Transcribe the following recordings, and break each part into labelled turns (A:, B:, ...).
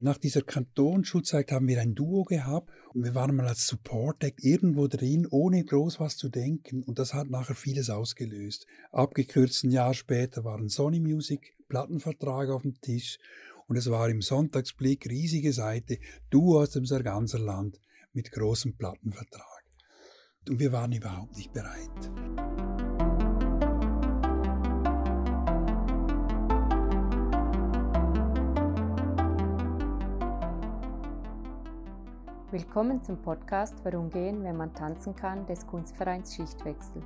A: Nach dieser Kantonsschulzeit haben wir ein Duo gehabt und wir waren mal als Support Act irgendwo drin, ohne groß was zu denken und das hat nachher vieles ausgelöst. Abgekürzt ein Jahr später war ein Sony Music Plattenvertrag auf dem Tisch und es war im Sonntagsblick riesige Seite, Duo aus dem Sarganserland mit großem Plattenvertrag. Und wir waren überhaupt nicht bereit.
B: Willkommen zum Podcast Warum gehen, wenn man tanzen kann des Kunstvereins Schichtwechsel.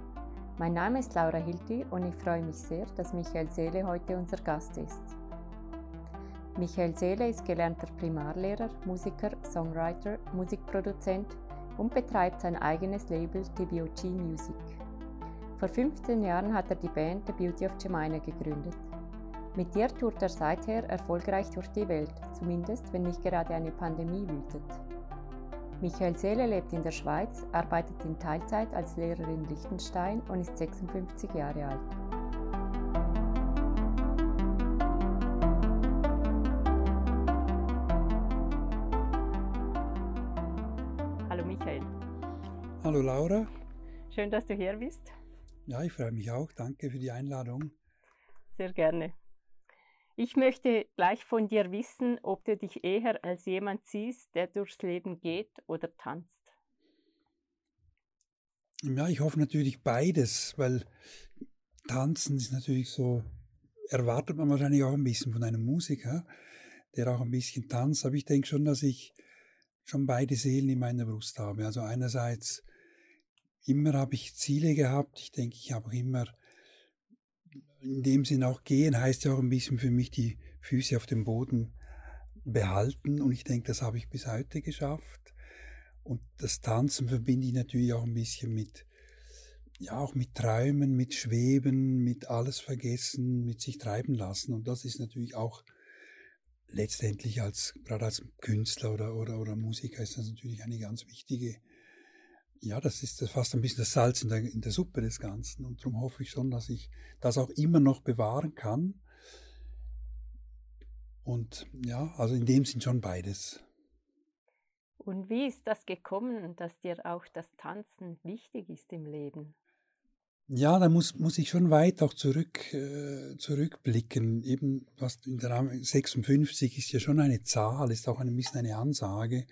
B: Mein Name ist Laura Hilti und ich freue mich sehr, dass Michael Seele heute unser Gast ist. Michael Seele ist gelernter Primarlehrer, Musiker, Songwriter, Musikproduzent und betreibt sein eigenes Label TBOG Music. Vor 15 Jahren hat er die Band The Beauty of Jemina gegründet. Mit ihr tourt er seither erfolgreich durch die Welt, zumindest wenn nicht gerade eine Pandemie wütet. Michael Seele lebt in der Schweiz, arbeitet in Teilzeit als Lehrer in Liechtenstein und ist 56 Jahre alt. Hallo Michael.
A: Hallo Laura.
B: Schön, dass du hier bist.
A: Ja, ich freue mich auch. Danke für die Einladung.
B: Sehr gerne. Ich möchte gleich von dir wissen, ob du dich eher als jemand siehst, der durchs Leben geht oder tanzt.
A: Ja, ich hoffe natürlich beides, weil tanzen ist natürlich so, erwartet man wahrscheinlich auch ein bisschen von einem Musiker, der auch ein bisschen tanzt. Aber ich denke schon, dass ich schon beide Seelen in meiner Brust habe. Also einerseits immer habe ich Ziele gehabt. Ich denke, ich habe auch immer in dem Sinn auch gehen heißt ja auch ein bisschen für mich die Füße auf dem Boden behalten und ich denke, das habe ich bis heute geschafft. Und das Tanzen verbinde ich natürlich auch ein bisschen mit, ja, auch mit Träumen, mit Schweben, mit alles vergessen, mit sich treiben lassen. Und das ist natürlich auch letztendlich als, gerade als Künstler oder, oder, oder Musiker ist das natürlich eine ganz wichtige ja, das ist fast ein bisschen das Salz in der, in der Suppe des Ganzen. Und darum hoffe ich schon, dass ich das auch immer noch bewahren kann. Und ja, also in dem sind schon beides.
B: Und wie ist das gekommen, dass dir auch das Tanzen wichtig ist im Leben?
A: Ja, da muss, muss ich schon weit auch zurück, äh, zurückblicken. Eben, was in der 56 ist ja schon eine Zahl, ist auch ein bisschen eine Ansage.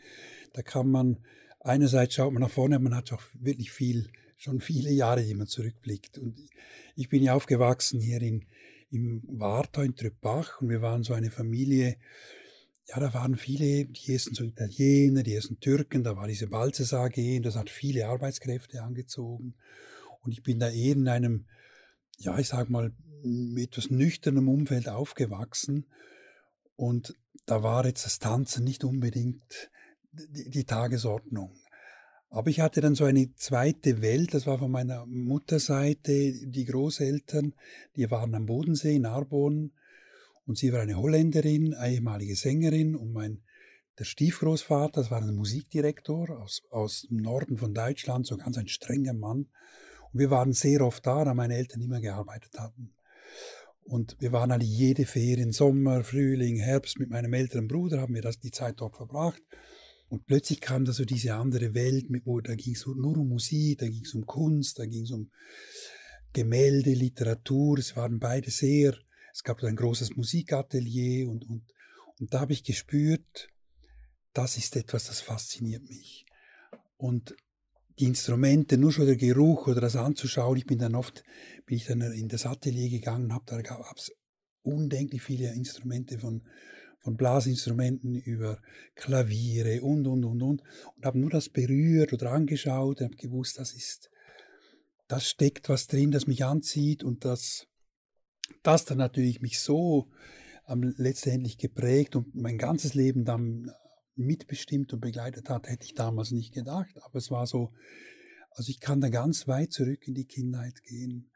A: Da kann man einerseits schaut man nach vorne, man hat auch wirklich viel, schon viele Jahre, die man zurückblickt. Und ich bin ja aufgewachsen hier in, im Wartau in Tröpbach und wir waren so eine Familie, ja, da waren viele, die ersten so Italiener, die ersten Türken, da war diese Balzes AG und das hat viele Arbeitskräfte angezogen. Und ich bin da eher in einem, ja, ich sag mal, etwas nüchternem Umfeld aufgewachsen. Und da war jetzt das Tanzen nicht unbedingt die, die Tagesordnung. Aber ich hatte dann so eine zweite Welt, das war von meiner Mutterseite, die Großeltern, die waren am Bodensee in Arbon und sie war eine Holländerin, ehemalige Sängerin und mein der Stiefgroßvater, das war ein Musikdirektor aus, aus dem Norden von Deutschland, so ganz ein strenger Mann. Und wir waren sehr oft da, da meine Eltern immer gearbeitet hatten. Und wir waren alle jede Ferien, Sommer, Frühling, Herbst mit meinem älteren Bruder, haben wir das die Zeit dort verbracht. Und plötzlich kam da so diese andere Welt, wo da ging es nur um Musik, da ging es um Kunst, da ging es um Gemälde, Literatur. Es waren beide sehr, es gab ein großes Musikatelier und, und, und da habe ich gespürt, das ist etwas, das fasziniert mich. Und die Instrumente, nur schon der Geruch oder das anzuschauen, ich bin dann oft, bin ich dann in das Atelier gegangen, habe da gab es undenklich viele Instrumente von von Blasinstrumenten über Klaviere und, und, und, und. Und habe nur das berührt oder angeschaut und habe gewusst, das ist, das steckt was drin, das mich anzieht und das, das dann natürlich mich so ähm, letztendlich geprägt und mein ganzes Leben dann mitbestimmt und begleitet hat, hätte ich damals nicht gedacht. Aber es war so, also ich kann da ganz weit zurück in die Kindheit gehen,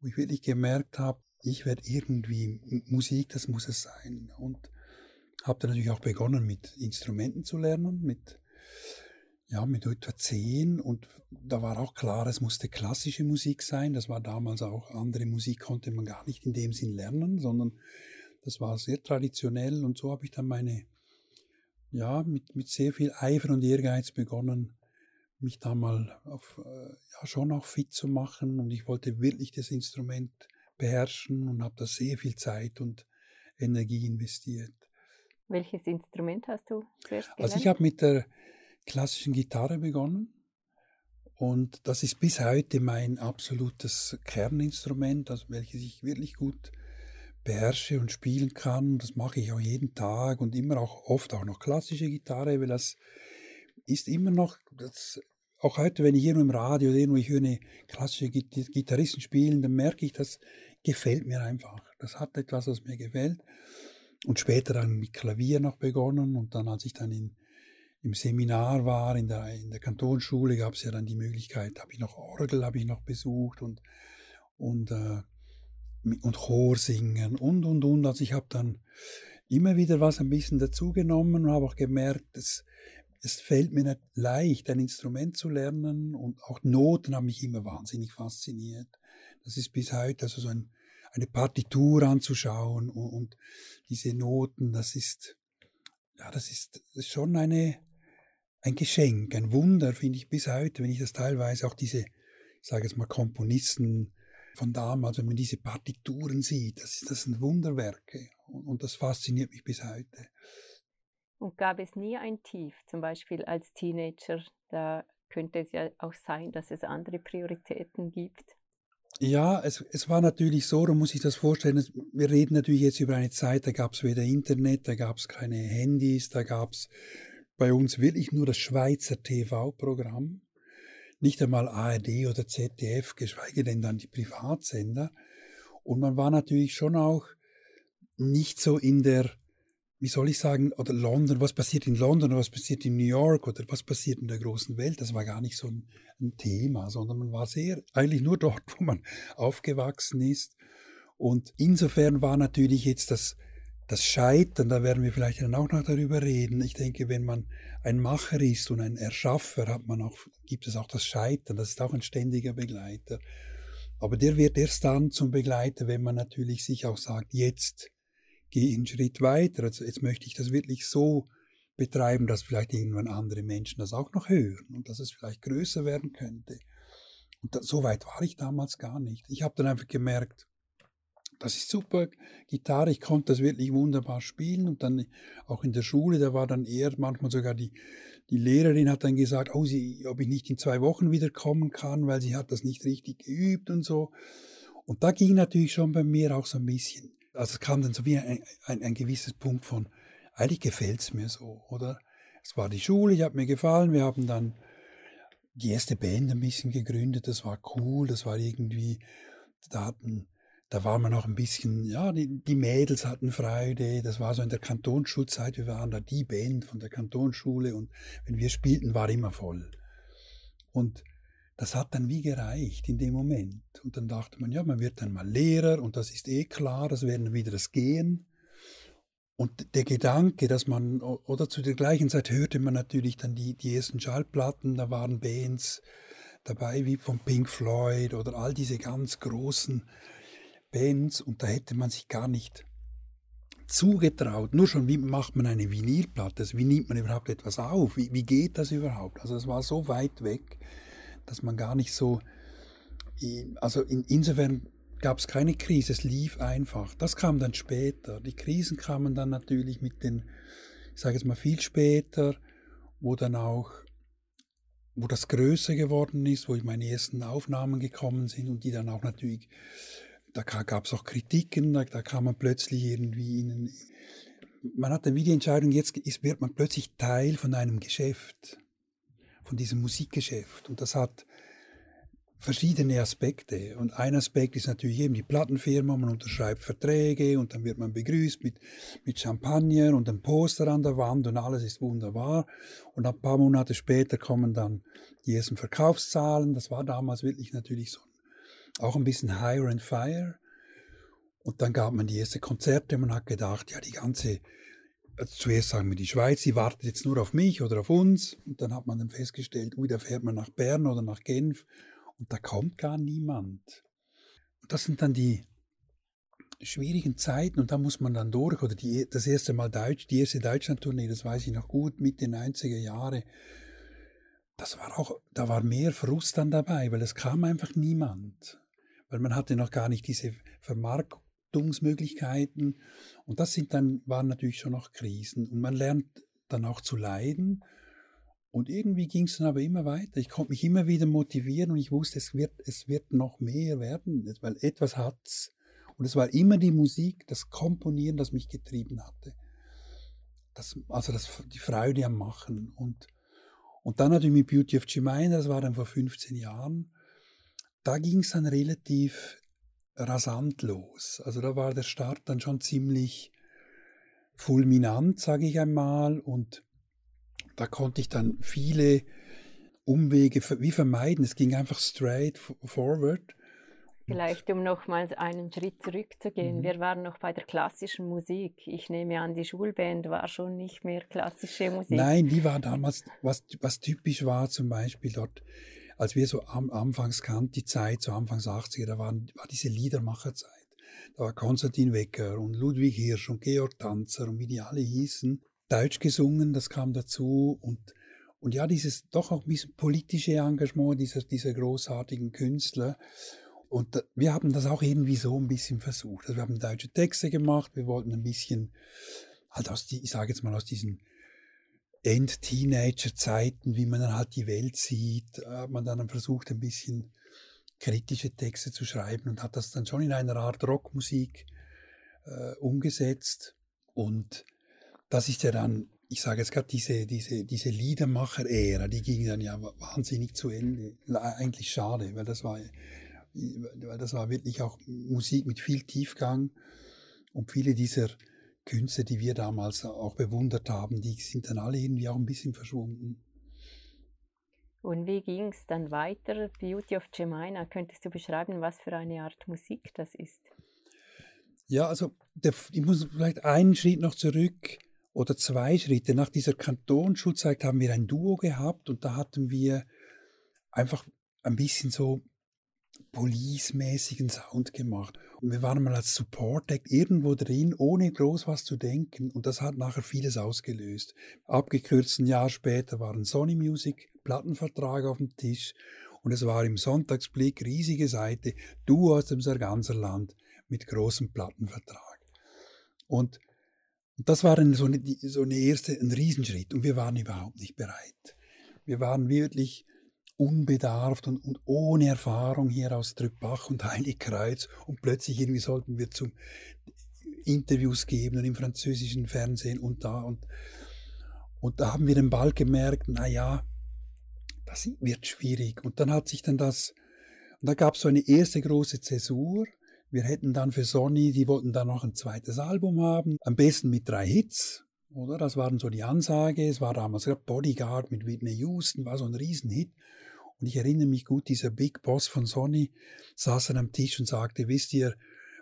A: wo ich wirklich gemerkt habe, ich werde irgendwie Musik, das muss es sein. Und habe dann natürlich auch begonnen mit Instrumenten zu lernen, mit, ja, mit etwa zehn und da war auch klar, es musste klassische Musik sein. Das war damals auch, andere Musik konnte man gar nicht in dem Sinn lernen, sondern das war sehr traditionell und so habe ich dann meine, ja, mit, mit sehr viel Eifer und Ehrgeiz begonnen, mich da mal auf, äh, ja, schon auch fit zu machen und ich wollte wirklich das Instrument beherrschen und habe da sehr viel Zeit und Energie investiert.
B: Welches Instrument hast du zuerst gelernt?
A: Also ich habe mit der klassischen Gitarre begonnen und das ist bis heute mein absolutes Kerninstrument, also welches ich wirklich gut beherrsche und spielen kann. Das mache ich auch jeden Tag und immer auch oft auch noch klassische Gitarre, weil das ist immer noch, das, auch heute, wenn ich hier nur im Radio oder irgendwo ich höre eine klassische Gitarristen spielen, dann merke ich, das gefällt mir einfach. Das hat etwas, was mir gefällt. Und später dann mit Klavier noch begonnen und dann, als ich dann in, im Seminar war, in der, in der Kantonsschule, gab es ja dann die Möglichkeit, habe ich noch Orgel, habe ich noch besucht und, und, äh, und Chor singen und, und, und. Also ich habe dann immer wieder was ein bisschen dazugenommen und habe auch gemerkt, dass es fällt mir nicht leicht, ein Instrument zu lernen und auch Noten haben mich immer wahnsinnig fasziniert. Das ist bis heute also so ein, eine Partitur anzuschauen und, und, diese Noten, das ist, ja, das ist, schon eine, ein Geschenk, ein Wunder, finde ich bis heute, wenn ich das teilweise auch diese, ich sage jetzt mal, Komponisten von damals, wenn man diese Partituren sieht, das, das sind Wunderwerke und, und das fasziniert mich bis heute.
B: Und gab es nie ein Tief, zum Beispiel als Teenager? Da könnte es ja auch sein, dass es andere Prioritäten gibt.
A: Ja, es, es war natürlich so, da muss ich das vorstellen, wir reden natürlich jetzt über eine Zeit, da gab es weder Internet, da gab es keine Handys, da gab es bei uns wirklich nur das Schweizer TV-Programm, nicht einmal ARD oder ZDF, geschweige denn dann die Privatsender. Und man war natürlich schon auch nicht so in der wie soll ich sagen, oder London, was passiert in London oder was passiert in New York oder was passiert in der großen Welt, das war gar nicht so ein, ein Thema, sondern man war sehr, eigentlich nur dort, wo man aufgewachsen ist. Und insofern war natürlich jetzt das, das Scheitern, da werden wir vielleicht dann auch noch darüber reden. Ich denke, wenn man ein Macher ist und ein Erschaffer, hat man auch, gibt es auch das Scheitern, das ist auch ein ständiger Begleiter. Aber der wird erst dann zum Begleiter, wenn man natürlich sich auch sagt, jetzt gehe einen Schritt weiter. Also jetzt möchte ich das wirklich so betreiben, dass vielleicht irgendwann andere Menschen das auch noch hören und dass es vielleicht größer werden könnte. Und da, so weit war ich damals gar nicht. Ich habe dann einfach gemerkt, das ist super, Gitarre, ich konnte das wirklich wunderbar spielen und dann auch in der Schule, da war dann eher manchmal sogar die, die Lehrerin hat dann gesagt, oh, sie, ob ich nicht in zwei Wochen wieder kommen kann, weil sie hat das nicht richtig geübt und so. Und da ging natürlich schon bei mir auch so ein bisschen also es kam dann so wie ein, ein, ein gewisses Punkt von, eigentlich gefällt es mir so, oder? Es war die Schule, die hat mir gefallen, wir haben dann die erste Band ein bisschen gegründet, das war cool, das war irgendwie, da hatten, da war man noch ein bisschen, ja, die, die Mädels hatten Freude, das war so in der Kantonsschulzeit, wir waren da die Band von der Kantonsschule und wenn wir spielten, war immer voll. Und das hat dann wie gereicht in dem Moment. Und dann dachte man, ja, man wird dann mal Lehrer und das ist eh klar, das werden wieder das Gehen. Und der Gedanke, dass man, oder zu der gleichen Zeit hörte man natürlich dann die, die ersten Schallplatten, da waren Bands dabei wie von Pink Floyd oder all diese ganz großen Bands und da hätte man sich gar nicht zugetraut. Nur schon, wie macht man eine Vinylplatte? Also wie nimmt man überhaupt etwas auf? Wie, wie geht das überhaupt? Also es war so weit weg dass man gar nicht so, also in, insofern gab es keine Krise, es lief einfach. Das kam dann später. Die Krisen kamen dann natürlich mit den, ich sage jetzt mal viel später, wo dann auch, wo das größer geworden ist, wo meine ersten Aufnahmen gekommen sind und die dann auch natürlich, da gab es auch Kritiken, da, da kam man plötzlich irgendwie in, man hat dann wie die Entscheidung, jetzt ist, wird man plötzlich Teil von einem Geschäft von diesem Musikgeschäft. Und das hat verschiedene Aspekte. Und ein Aspekt ist natürlich eben die Plattenfirma, man unterschreibt Verträge und dann wird man begrüßt mit, mit Champagner und einem Poster an der Wand und alles ist wunderbar. Und ein paar Monate später kommen dann die ersten Verkaufszahlen. Das war damals wirklich natürlich so auch ein bisschen higher and fire. Und dann gab man die ersten Konzerte. Man hat gedacht, ja, die ganze also zuerst sagen wir die Schweiz, sie wartet jetzt nur auf mich oder auf uns. Und dann hat man dann festgestellt, ui, da fährt man nach Bern oder nach Genf und da kommt gar niemand. Und das sind dann die, schwierigen Zeiten und da muss man dann durch. Oder die, das erste Mal Deutsch, die erste Deutschland-Tournee, das weiß ich noch gut, Mitte 90er Jahre. Das war auch, da war mehr Frust dann dabei, weil es kam einfach niemand. Weil man hatte noch gar nicht diese Vermarktungsmöglichkeiten. Und das sind dann, waren natürlich schon noch Krisen. Und man lernt dann auch zu leiden. Und irgendwie ging es dann aber immer weiter. Ich konnte mich immer wieder motivieren und ich wusste, es wird, es wird noch mehr werden, weil etwas hat's. Und es war immer die Musik, das Komponieren, das mich getrieben hatte. Das, also das, die Freude am Machen. Und, und dann natürlich mit Beauty of Jemima, das war dann vor 15 Jahren, da ging es dann relativ rasant los. Also da war der Start dann schon ziemlich fulminant, sage ich einmal. Und da konnte ich dann viele Umwege wie vermeiden. Es ging einfach straight forward.
B: Vielleicht, um nochmals einen Schritt zurückzugehen. Mhm. Wir waren noch bei der klassischen Musik. Ich nehme an, die Schulband war schon nicht mehr klassische Musik.
A: Nein, die war damals, was, was typisch war zum Beispiel dort, als wir so am, anfangs kannten, die Zeit, so Anfangs 80er, da waren, war diese Liedermacherzeit. Da war Konstantin Wecker und Ludwig Hirsch und Georg Tanzer und wie die alle hießen. Deutsch gesungen, das kam dazu und und ja, dieses doch auch ein bisschen politische Engagement dieser, dieser großartigen Künstler. Und wir haben das auch irgendwie so ein bisschen versucht. Also wir haben deutsche Texte gemacht, wir wollten ein bisschen, halt aus die, ich sage jetzt mal aus diesen End-Teenager-Zeiten, wie man dann halt die Welt sieht, hat man dann versucht, ein bisschen kritische Texte zu schreiben und hat das dann schon in einer Art Rockmusik äh, umgesetzt. Und das ist ja dann, ich sage jetzt gerade, diese, diese, diese Liedermacher-Ära, die ging dann ja wahnsinnig zu Ende. Eigentlich schade, weil das war weil das war wirklich auch Musik mit viel Tiefgang und viele dieser Künste, die wir damals auch bewundert haben, die sind dann alle irgendwie auch ein bisschen verschwunden.
B: Und wie ging es dann weiter? Beauty of Jemina, könntest du beschreiben, was für eine Art Musik das ist?
A: Ja, also der, ich muss vielleicht einen Schritt noch zurück oder zwei Schritte. Nach dieser Kantonsschulzeit haben wir ein Duo gehabt und da hatten wir einfach ein bisschen so police-mäßigen Sound gemacht. Und wir waren mal als Support Act irgendwo drin, ohne groß was zu denken. Und das hat nachher vieles ausgelöst. Abgekürzt ein Jahr später war ein Sony Music Plattenvertrag auf dem Tisch. Und es war im Sonntagsblick riesige Seite, du aus dem Sarganserland mit großem Plattenvertrag. Und das war so eine, so eine erste, ein Riesenschritt. Und wir waren überhaupt nicht bereit. Wir waren wirklich unbedarft und, und ohne Erfahrung hier aus Trüppach und Heiligkreuz und plötzlich irgendwie sollten wir zum Interviews geben und im französischen Fernsehen und da und, und da haben wir dann bald gemerkt, na ja, das wird schwierig und dann hat sich dann das und da gab es so eine erste große Zäsur. Wir hätten dann für Sony, die wollten dann noch ein zweites Album haben, am besten mit drei Hits, oder? Das waren so die Ansage. Es war damals Bodyguard mit Whitney Houston, war so ein Riesenhit. Und ich erinnere mich gut, dieser Big Boss von Sony saß an einem Tisch und sagte, wisst ihr,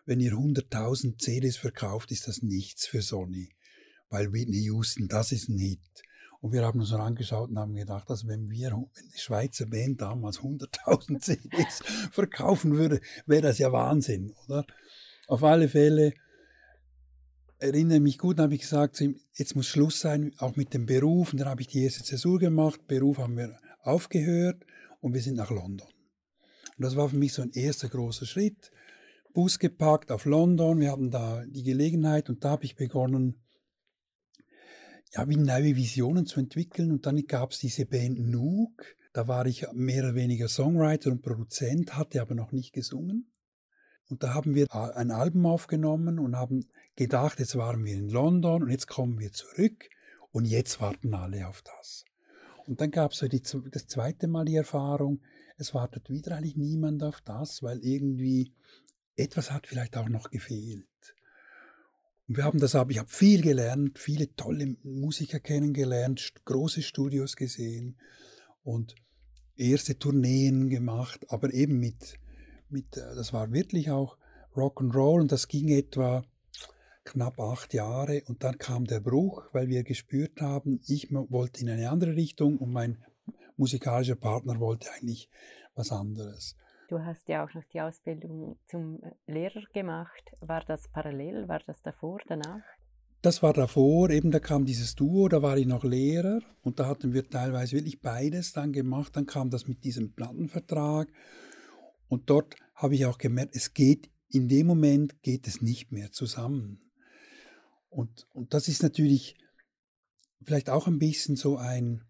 A: wenn ihr 100.000 CDs verkauft, ist das nichts für Sony. Weil Whitney Houston, das ist ein Hit. Und wir haben uns so angeschaut und haben gedacht, dass wenn wir, wenn die Schweizer Band damals 100.000 CDs verkaufen würde, wäre das ja Wahnsinn, oder? Auf alle Fälle erinnere mich gut, habe ich gesagt, jetzt muss Schluss sein, auch mit dem Beruf. Und dann habe ich die erste Zäsur gemacht. Beruf haben wir aufgehört und wir sind nach London. Und das war für mich so ein erster großer Schritt. Bus gepackt auf London, wir hatten da die Gelegenheit und da habe ich begonnen, ja, wie neue Visionen zu entwickeln. Und dann gab es diese Band Nook. Da war ich mehr oder weniger Songwriter und Produzent, hatte aber noch nicht gesungen. Und da haben wir ein Album aufgenommen und haben gedacht, jetzt waren wir in London und jetzt kommen wir zurück und jetzt warten alle auf das. Und dann gab es so das zweite Mal die Erfahrung, es wartet wieder eigentlich niemand auf das, weil irgendwie etwas hat vielleicht auch noch gefehlt. Und wir haben das ich habe viel gelernt, viele tolle Musiker kennengelernt, große Studios gesehen und erste Tourneen gemacht, aber eben mit, mit äh, das war wirklich auch Rock'n'Roll und das ging etwa knapp acht Jahre und dann kam der Bruch, weil wir gespürt haben, ich wollte in eine andere Richtung und mein musikalischer Partner wollte eigentlich was anderes.
B: Du hast ja auch noch die Ausbildung zum Lehrer gemacht. War das parallel? War das davor, danach?
A: Das war davor, eben da kam dieses Duo, da war ich noch Lehrer und da hatten wir teilweise wirklich beides dann gemacht. Dann kam das mit diesem Plattenvertrag und dort habe ich auch gemerkt, es geht, in dem Moment geht es nicht mehr zusammen. Und, und das ist natürlich vielleicht auch ein bisschen so ein,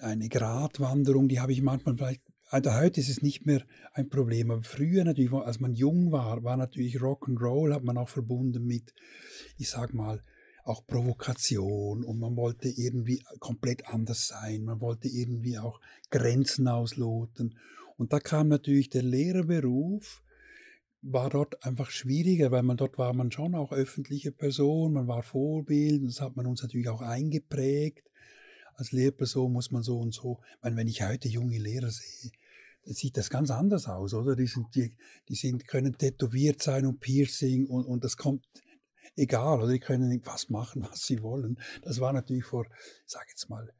A: eine Gratwanderung, die habe ich manchmal vielleicht, also heute ist es nicht mehr ein Problem, aber früher natürlich, als man jung war, war natürlich Rock'n'Roll, hat man auch verbunden mit, ich sag mal, auch Provokation und man wollte irgendwie komplett anders sein, man wollte irgendwie auch Grenzen ausloten. Und da kam natürlich der Lehrerberuf, war dort einfach schwieriger, weil man dort war man schon auch öffentliche Person, man war Vorbild, das hat man uns natürlich auch eingeprägt. Als Lehrperson muss man so und so, meine, wenn ich heute junge Lehrer sehe, dann sieht das ganz anders aus, oder? Die sind, die, die sind, können tätowiert sein und Piercing und, und das kommt egal, oder? Die können was machen, was sie wollen. Das war natürlich vor, sage jetzt mal,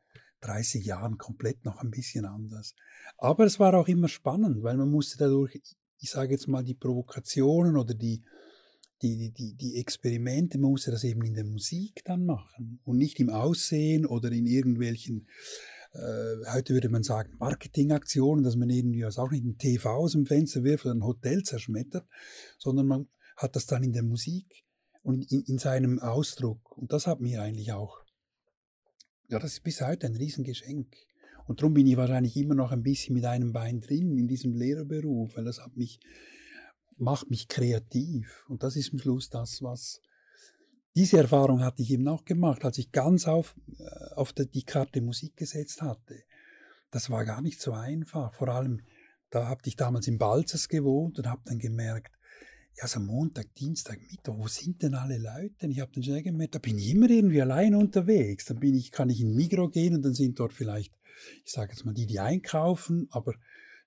A: 30 Jahren komplett noch ein bisschen anders. Aber es war auch immer spannend, weil man musste dadurch, ich sage jetzt mal, die Provokationen oder die, die, die, die Experimente, man musste das eben in der Musik dann machen und nicht im Aussehen oder in irgendwelchen, äh, heute würde man sagen, Marketingaktionen, dass man irgendwie was auch nicht ein TV aus dem Fenster wirft oder ein Hotel zerschmettert, sondern man hat das dann in der Musik und in, in seinem Ausdruck. Und das hat mir eigentlich auch, ja, das ist bis heute ein Riesengeschenk. Und darum bin ich wahrscheinlich immer noch ein bisschen mit einem Bein drin in diesem Lehrerberuf, weil das hat mich, macht mich kreativ. Und das ist am Schluss das, was, diese Erfahrung hatte ich eben auch gemacht, als ich ganz auf, äh, auf die Karte Musik gesetzt hatte. Das war gar nicht so einfach. Vor allem, da habe ich damals in Balzers gewohnt und habe dann gemerkt, ja, so Montag, Dienstag, Mittwoch, wo sind denn alle Leute? Ich habe dann schnell gemerkt, da bin ich immer irgendwie allein unterwegs. Dann bin ich, kann ich in Migro gehen und dann sind dort vielleicht, ich sage jetzt mal, die, die einkaufen, aber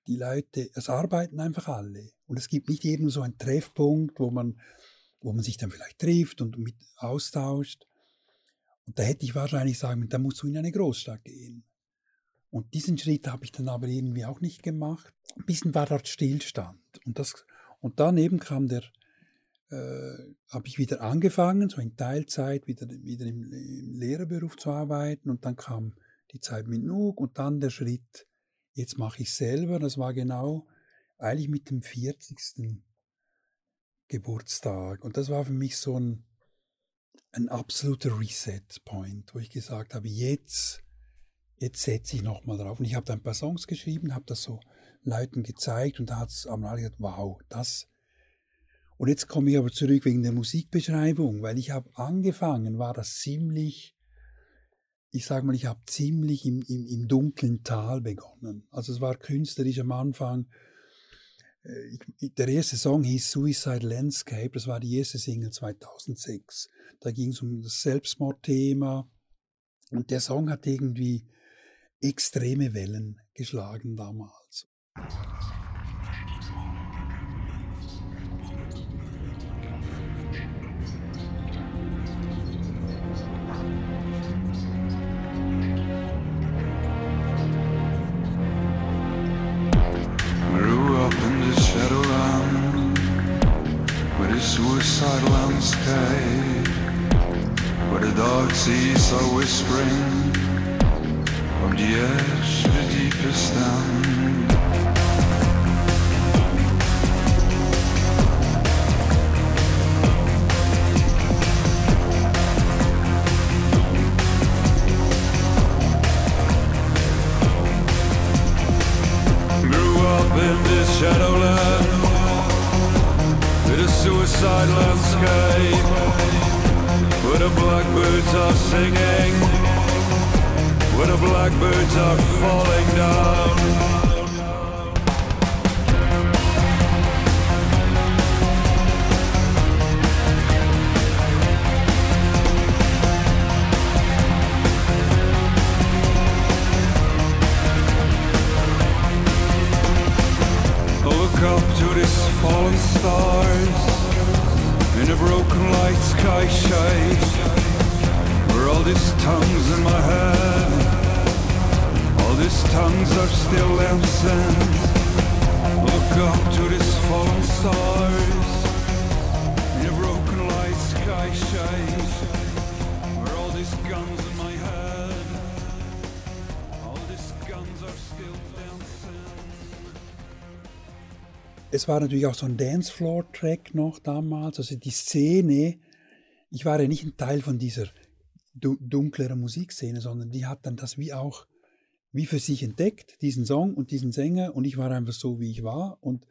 A: die Leute, es arbeiten einfach alle. Und es gibt nicht eben so einen Treffpunkt, wo man, wo man sich dann vielleicht trifft und mit austauscht. Und da hätte ich wahrscheinlich sagen, da musst du in eine Großstadt gehen. Und diesen Schritt habe ich dann aber irgendwie auch nicht gemacht. Ein bisschen war dort Stillstand. Und das und daneben kam der, äh, habe ich wieder angefangen, so in Teilzeit wieder, wieder im, im Lehrerberuf zu arbeiten und dann kam die Zeit mit Nuk und dann der Schritt, jetzt mache ich selber. Das war genau eigentlich mit dem 40. Geburtstag. Und das war für mich so ein, ein absoluter Reset-Point, wo ich gesagt habe, jetzt, jetzt setze ich nochmal drauf. Und ich habe da ein paar Songs geschrieben, habe das so Leuten gezeigt und da hat es am gesagt, wow, das. Und jetzt komme ich aber zurück wegen der Musikbeschreibung, weil ich habe angefangen, war das ziemlich, ich sage mal, ich habe ziemlich im, im, im dunklen Tal begonnen. Also es war künstlerisch am Anfang. Äh, ich, der erste Song hieß Suicide Landscape, das war die erste Single 2006. Da ging es um das Selbstmordthema. Und der Song hat irgendwie extreme Wellen geschlagen damals. Es war natürlich auch so ein Dancefloor-Track noch damals, also die Szene. Ich war ja nicht ein Teil von dieser du- dunkleren Musikszene, sondern die hat dann das wie auch wie für sich entdeckt, diesen Song und diesen Sänger. Und ich war einfach so, wie ich war. Und,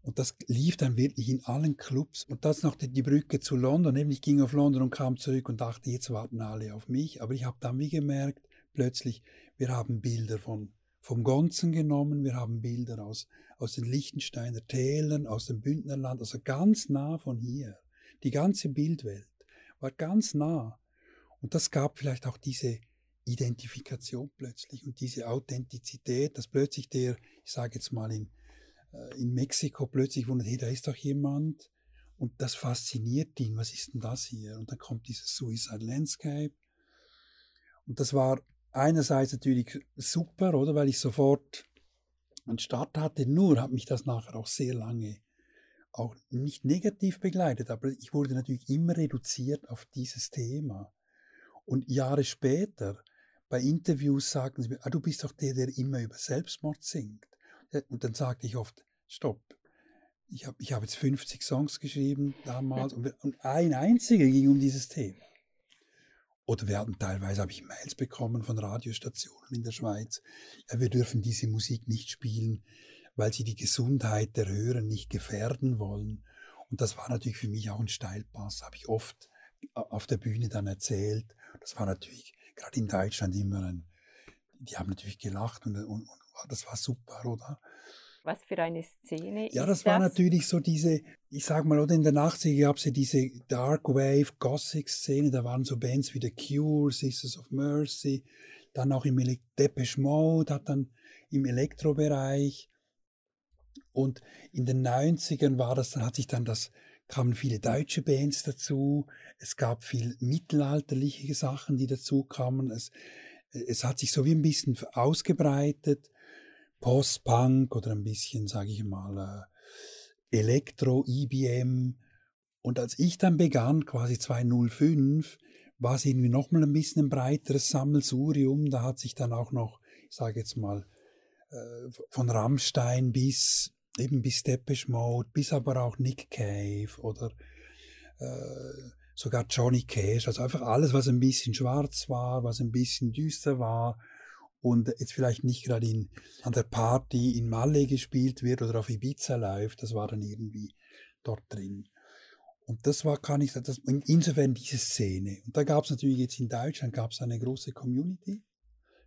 A: und das lief dann wirklich in allen Clubs. Und das noch die, die Brücke zu London, eben ich ging auf London und kam zurück und dachte, jetzt warten alle auf mich, aber ich habe dann wie gemerkt, plötzlich, wir haben Bilder von, vom Gonzen genommen, wir haben Bilder aus, aus den Liechtensteiner Tälern, aus dem Bündnerland, also ganz nah von hier. Die ganze Bildwelt war ganz nah. Und das gab vielleicht auch diese Identifikation plötzlich und diese Authentizität, dass plötzlich der, ich sage jetzt mal in, äh, in Mexiko plötzlich wundert, hey, da ist doch jemand und das fasziniert ihn, was ist denn das hier? Und dann kommt dieses Suicide Landscape und das war einerseits natürlich super, oder, weil ich sofort Start hatte, nur hat mich das nachher auch sehr lange auch nicht negativ begleitet, aber ich wurde natürlich immer reduziert auf dieses Thema. Und Jahre später, bei Interviews sagten sie mir, ah, du bist doch der, der immer über Selbstmord singt. Und dann sagte ich oft, stopp, ich habe ich hab jetzt 50 Songs geschrieben damals und, und ein einziger ging um dieses Thema. Oder wir hatten teilweise, habe ich Mails bekommen von Radiostationen in der Schweiz, ja, wir dürfen diese Musik nicht spielen, weil sie die Gesundheit der Hörer nicht gefährden wollen. Und das war natürlich für mich auch ein Steilpass, habe ich oft auf der Bühne dann erzählt. Das war natürlich gerade in Deutschland immer ein, die haben natürlich gelacht und, und, und das war super, oder?
B: Was für eine Szene
A: Ja,
B: ist
A: das war natürlich so diese, ich sag mal, oder in den 80er gab es ja diese Dark Wave Gothic Szene, da waren so Bands wie The Cure, Sisters of Mercy, dann auch im Ele Depeche Mode, hat dann im Elektrobereich. Und in den 90ern war das, dann hat sich dann das, kamen viele deutsche Bands dazu, es gab viel mittelalterliche Sachen, die dazu kamen, es, es hat sich so wie ein bisschen ausgebreitet, Post-Punk oder ein bisschen, sage ich mal, äh, Elektro, IBM. Und als ich dann begann, quasi 2005, war es irgendwie nochmal ein bisschen ein breiteres Sammelsurium. Da hat sich dann auch noch, ich sage jetzt mal, äh, von Rammstein bis eben bis Depeche Mode, bis aber auch Nick Cave oder äh, sogar Johnny Cash, also einfach alles, was ein bisschen schwarz war, was ein bisschen düster war und jetzt vielleicht nicht gerade in, an der Party in Malle gespielt wird oder auf Ibiza läuft, das war dann irgendwie dort drin. Und das war, kann ich sagen, insofern diese Szene. Und da gab es natürlich jetzt in Deutschland gab es eine große Community,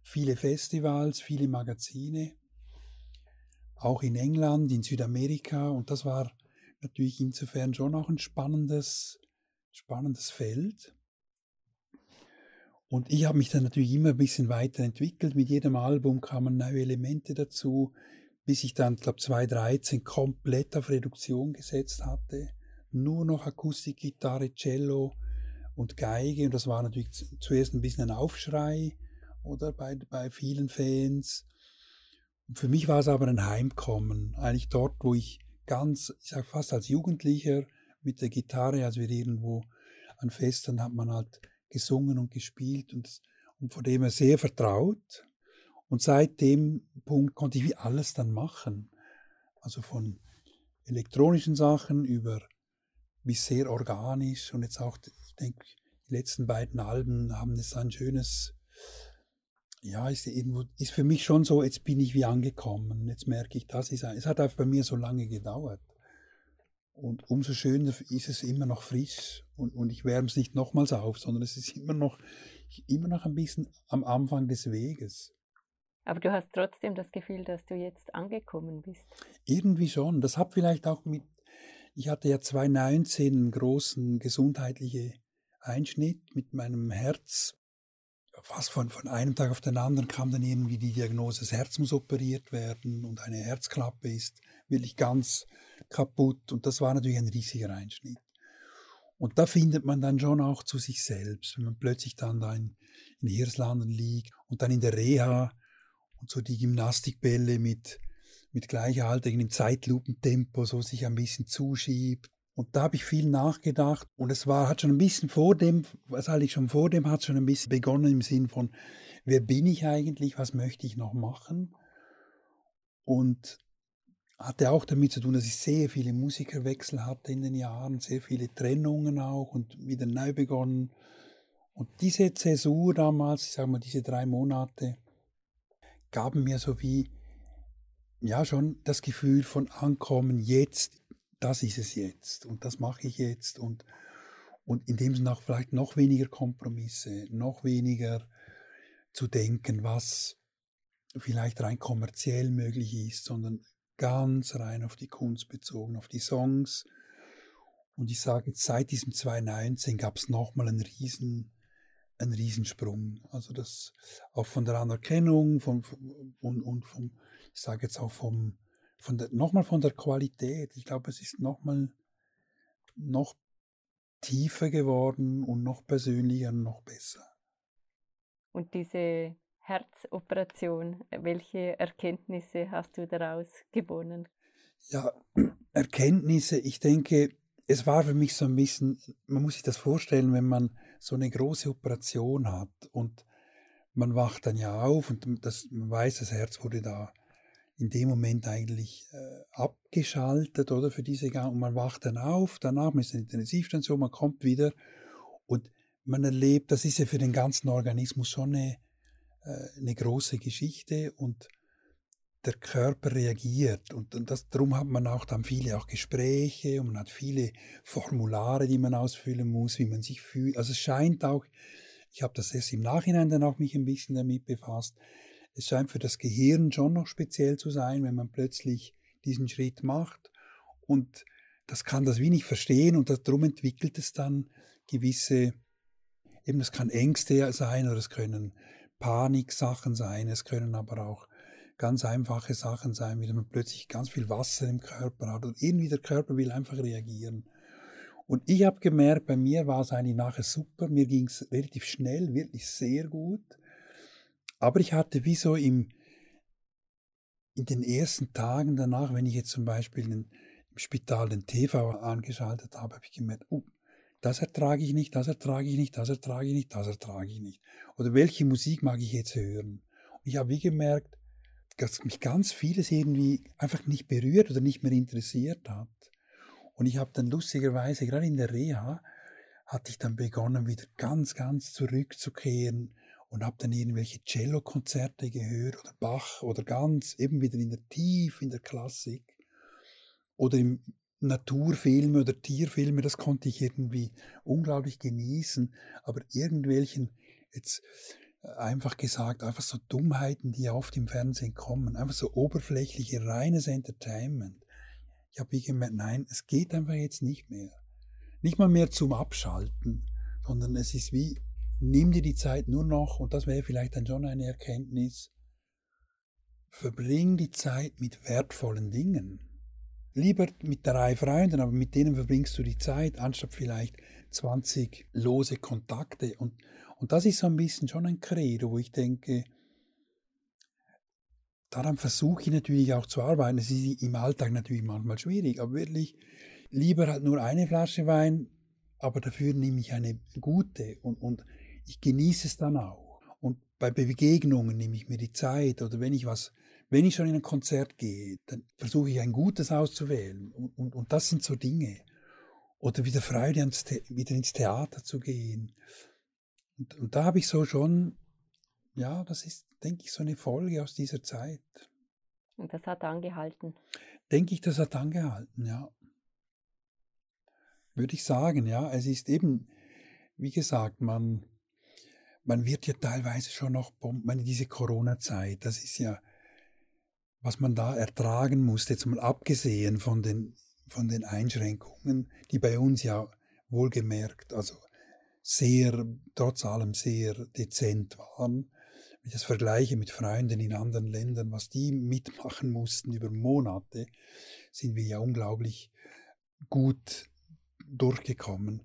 A: viele Festivals, viele Magazine, auch in England, in Südamerika. Und das war natürlich insofern schon auch ein spannendes, spannendes Feld. Und ich habe mich dann natürlich immer ein bisschen weiterentwickelt. Mit jedem Album kamen neue Elemente dazu, bis ich dann, glaube 2013 komplett auf Reduktion gesetzt hatte. Nur noch Akustikgitarre, Cello und Geige. Und das war natürlich zuerst ein bisschen ein Aufschrei oder bei, bei vielen Fans. Und für mich war es aber ein Heimkommen. Eigentlich dort, wo ich ganz, ich sage fast als Jugendlicher mit der Gitarre, als wir irgendwo an Festen hat man halt gesungen und gespielt und, und von dem her sehr vertraut. Und seit dem Punkt konnte ich wie alles dann machen. Also von elektronischen Sachen über bis sehr organisch und jetzt auch, ich denke, die letzten beiden Alben haben jetzt ein schönes, ja, ist, irgendwo, ist für mich schon so, jetzt bin ich wie angekommen, jetzt merke ich, das ist, es hat einfach bei mir so lange gedauert. Und umso schöner ist es immer noch frisch und, und ich wärme es nicht nochmals auf, sondern es ist immer noch, immer noch ein bisschen am Anfang des Weges.
B: Aber du hast trotzdem das Gefühl, dass du jetzt angekommen bist.
A: Irgendwie schon. Das hat vielleicht auch mit, ich hatte ja 2019 einen großen gesundheitlichen Einschnitt mit meinem Herz. Was von, von einem Tag auf den anderen kam dann irgendwie die Diagnose, das Herz muss operiert werden und eine Herzklappe ist wirklich ganz kaputt. Und das war natürlich ein riesiger Einschnitt. Und da findet man dann schon auch zu sich selbst, wenn man plötzlich dann da in, in Hirslanden liegt und dann in der Reha und so die Gymnastikbälle mit mit im Zeitlupentempo so sich ein bisschen zuschiebt. Und da habe ich viel nachgedacht und es war, hat schon ein bisschen vor dem, was eigentlich schon vor dem hat schon ein bisschen begonnen im Sinn von, wer bin ich eigentlich, was möchte ich noch machen? Und hatte auch damit zu tun, dass ich sehr viele Musikerwechsel hatte in den Jahren, sehr viele Trennungen auch und wieder neu begonnen. Und diese Zäsur damals, ich sage mal, diese drei Monate, gaben mir so wie, ja, schon das Gefühl von Ankommen, jetzt, das ist es jetzt und das mache ich jetzt und, und in dem Sinne auch vielleicht noch weniger Kompromisse, noch weniger zu denken, was vielleicht rein kommerziell möglich ist, sondern ganz rein auf die Kunst bezogen, auf die Songs. Und ich sage, seit diesem 2019 gab es nochmal einen riesen, einen Riesensprung. Also das auch von der Anerkennung von, und, und vom, ich sage jetzt auch vom, von der, nochmal von der Qualität. Ich glaube, es ist nochmal noch tiefer geworden und noch persönlicher und noch besser.
B: Und diese Herzoperation. Welche Erkenntnisse hast du daraus gewonnen?
A: Ja, Erkenntnisse, ich denke, es war für mich so ein bisschen, man muss sich das vorstellen, wenn man so eine große Operation hat und man wacht dann ja auf und das, man weiß, das Herz wurde da in dem Moment eigentlich äh, abgeschaltet oder für diese Gang und man wacht dann auf, danach ist in der Intensivstation, man kommt wieder und man erlebt, das ist ja für den ganzen Organismus schon eine eine große Geschichte und der Körper reagiert und, das, darum hat man auch dann viele auch Gespräche und man hat viele Formulare, die man ausfüllen muss, wie man sich fühlt. Also es scheint auch, ich habe das erst im Nachhinein dann auch mich ein bisschen damit befasst, es scheint für das Gehirn schon noch speziell zu sein, wenn man plötzlich diesen Schritt macht und das kann das wie nicht verstehen und darum entwickelt es dann gewisse, eben das kann Ängste sein oder es können Paniksachen sein, es können aber auch ganz einfache Sachen sein, wie man plötzlich ganz viel Wasser im Körper hat und irgendwie der Körper will einfach reagieren. Und ich habe gemerkt, bei mir war es eigentlich nachher super, mir ging es relativ schnell, wirklich sehr gut. Aber ich hatte wie so im, in den ersten Tagen danach, wenn ich jetzt zum Beispiel in, im Spital den TV angeschaltet habe, habe ich gemerkt, oh, das ertrage ich nicht, das ertrage ich nicht, das ertrage ich nicht, das ertrage ich nicht. Oder welche Musik mag ich jetzt hören? Und ich habe wie gemerkt, dass mich ganz vieles irgendwie einfach nicht berührt oder nicht mehr interessiert hat. Und ich habe dann lustigerweise, gerade in der Reha, hatte ich dann begonnen, wieder ganz, ganz zurückzukehren und habe dann irgendwelche Cello-Konzerte gehört oder Bach oder ganz eben wieder in der Tief, in der Klassik oder im Naturfilme oder Tierfilme, das konnte ich irgendwie unglaublich genießen, aber irgendwelchen, jetzt äh, einfach gesagt, einfach so Dummheiten, die oft im Fernsehen kommen, einfach so oberflächliche, reines Entertainment. Ich habe wie gemerkt, nein, es geht einfach jetzt nicht mehr. Nicht mal mehr zum Abschalten, sondern es ist wie, nimm dir die Zeit nur noch, und das wäre vielleicht dann schon eine Erkenntnis, verbring die Zeit mit wertvollen Dingen Lieber mit drei Freunden, aber mit denen verbringst du die Zeit, anstatt vielleicht 20 lose Kontakte. Und, und das ist so ein bisschen schon ein Credo, wo ich denke, daran versuche ich natürlich auch zu arbeiten. Es ist im Alltag natürlich manchmal schwierig, aber wirklich lieber halt nur eine Flasche Wein, aber dafür nehme ich eine gute und, und ich genieße es dann auch. Und bei Begegnungen nehme ich mir die Zeit oder wenn ich was wenn ich schon in ein Konzert gehe, dann versuche ich ein gutes auszuwählen. Und, und, und das sind so Dinge. Oder wieder Freude, ans wieder ins Theater zu gehen. Und, und da habe ich so schon, ja, das ist, denke ich, so eine Folge aus dieser Zeit.
B: Und das hat angehalten.
A: Denke ich, das hat angehalten, ja. Würde ich sagen, ja. Es ist eben, wie gesagt, man, man wird ja teilweise schon noch, meine, diese Corona-Zeit, das ist ja, was man da ertragen musste, jetzt mal abgesehen von den, von den Einschränkungen, die bei uns ja wohlgemerkt, also sehr, trotz allem sehr dezent waren. Wenn ich das vergleiche mit Freunden in anderen Ländern, was die mitmachen mussten über Monate, sind wir ja unglaublich gut durchgekommen.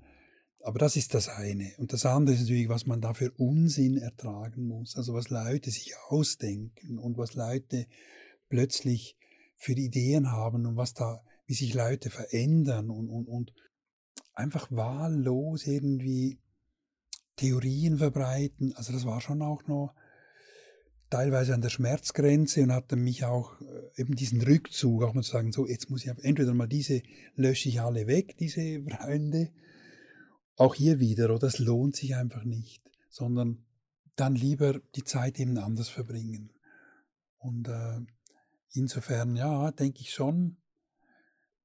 A: Aber das ist das eine. Und das andere ist natürlich, was man da für Unsinn ertragen muss. Also was Leute sich ausdenken und was Leute plötzlich für Ideen haben und was da, wie sich Leute verändern und, und, und einfach wahllos irgendwie Theorien verbreiten. Also das war schon auch noch teilweise an der Schmerzgrenze und hatte mich auch äh, eben diesen Rückzug, auch mal zu sagen, so jetzt muss ich entweder mal diese lösche ich alle weg, diese Freunde, auch hier wieder, oder es lohnt sich einfach nicht, sondern dann lieber die Zeit eben anders verbringen. Und äh, insofern, ja, denke ich schon,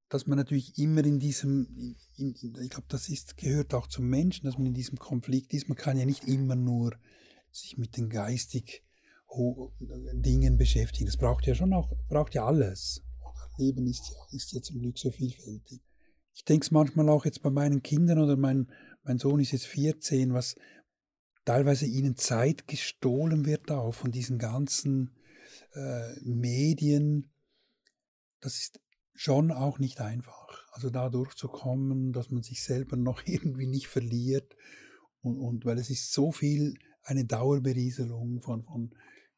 A: dass man natürlich immer in diesem, in, in, ich glaube, das ist, gehört auch zum Menschen, dass man in diesem Konflikt ist. Man kann ja nicht immer nur sich mit den geistig Dingen beschäftigen. Das braucht ja schon auch, braucht ja alles. Leben ist ja, ist ja zum Glück so vielfältig. Ich denke es manchmal auch jetzt bei meinen Kindern oder mein, mein Sohn ist jetzt 14, was teilweise ihnen Zeit gestohlen wird auch von diesen ganzen äh, Medien. Das ist schon auch nicht einfach. Also da durchzukommen, dass man sich selber noch irgendwie nicht verliert. Und, und weil es ist so viel eine Dauerberieselung von, von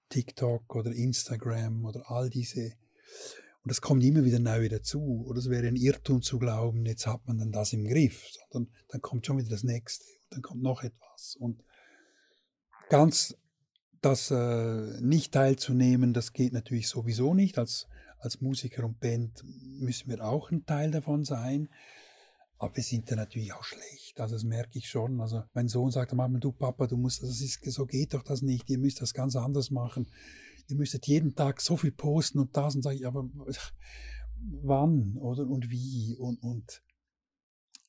A: TikTok oder Instagram oder all diese. Und das kommt immer wieder neu dazu. Oder es wäre ein Irrtum zu glauben, jetzt hat man dann das im Griff. Sondern dann kommt schon wieder das nächste. Und dann kommt noch etwas. Und ganz das äh, nicht teilzunehmen, das geht natürlich sowieso nicht. Als, als Musiker und Band müssen wir auch ein Teil davon sein. Aber wir sind da natürlich auch schlecht. Also das merke ich schon. Also mein Sohn sagt am du Papa, du musst, das ist, so geht doch das nicht. Ihr müsst das ganz anders machen. Ihr müsstet jeden Tag so viel posten und das und sage ich, aber wann oder und wie und, und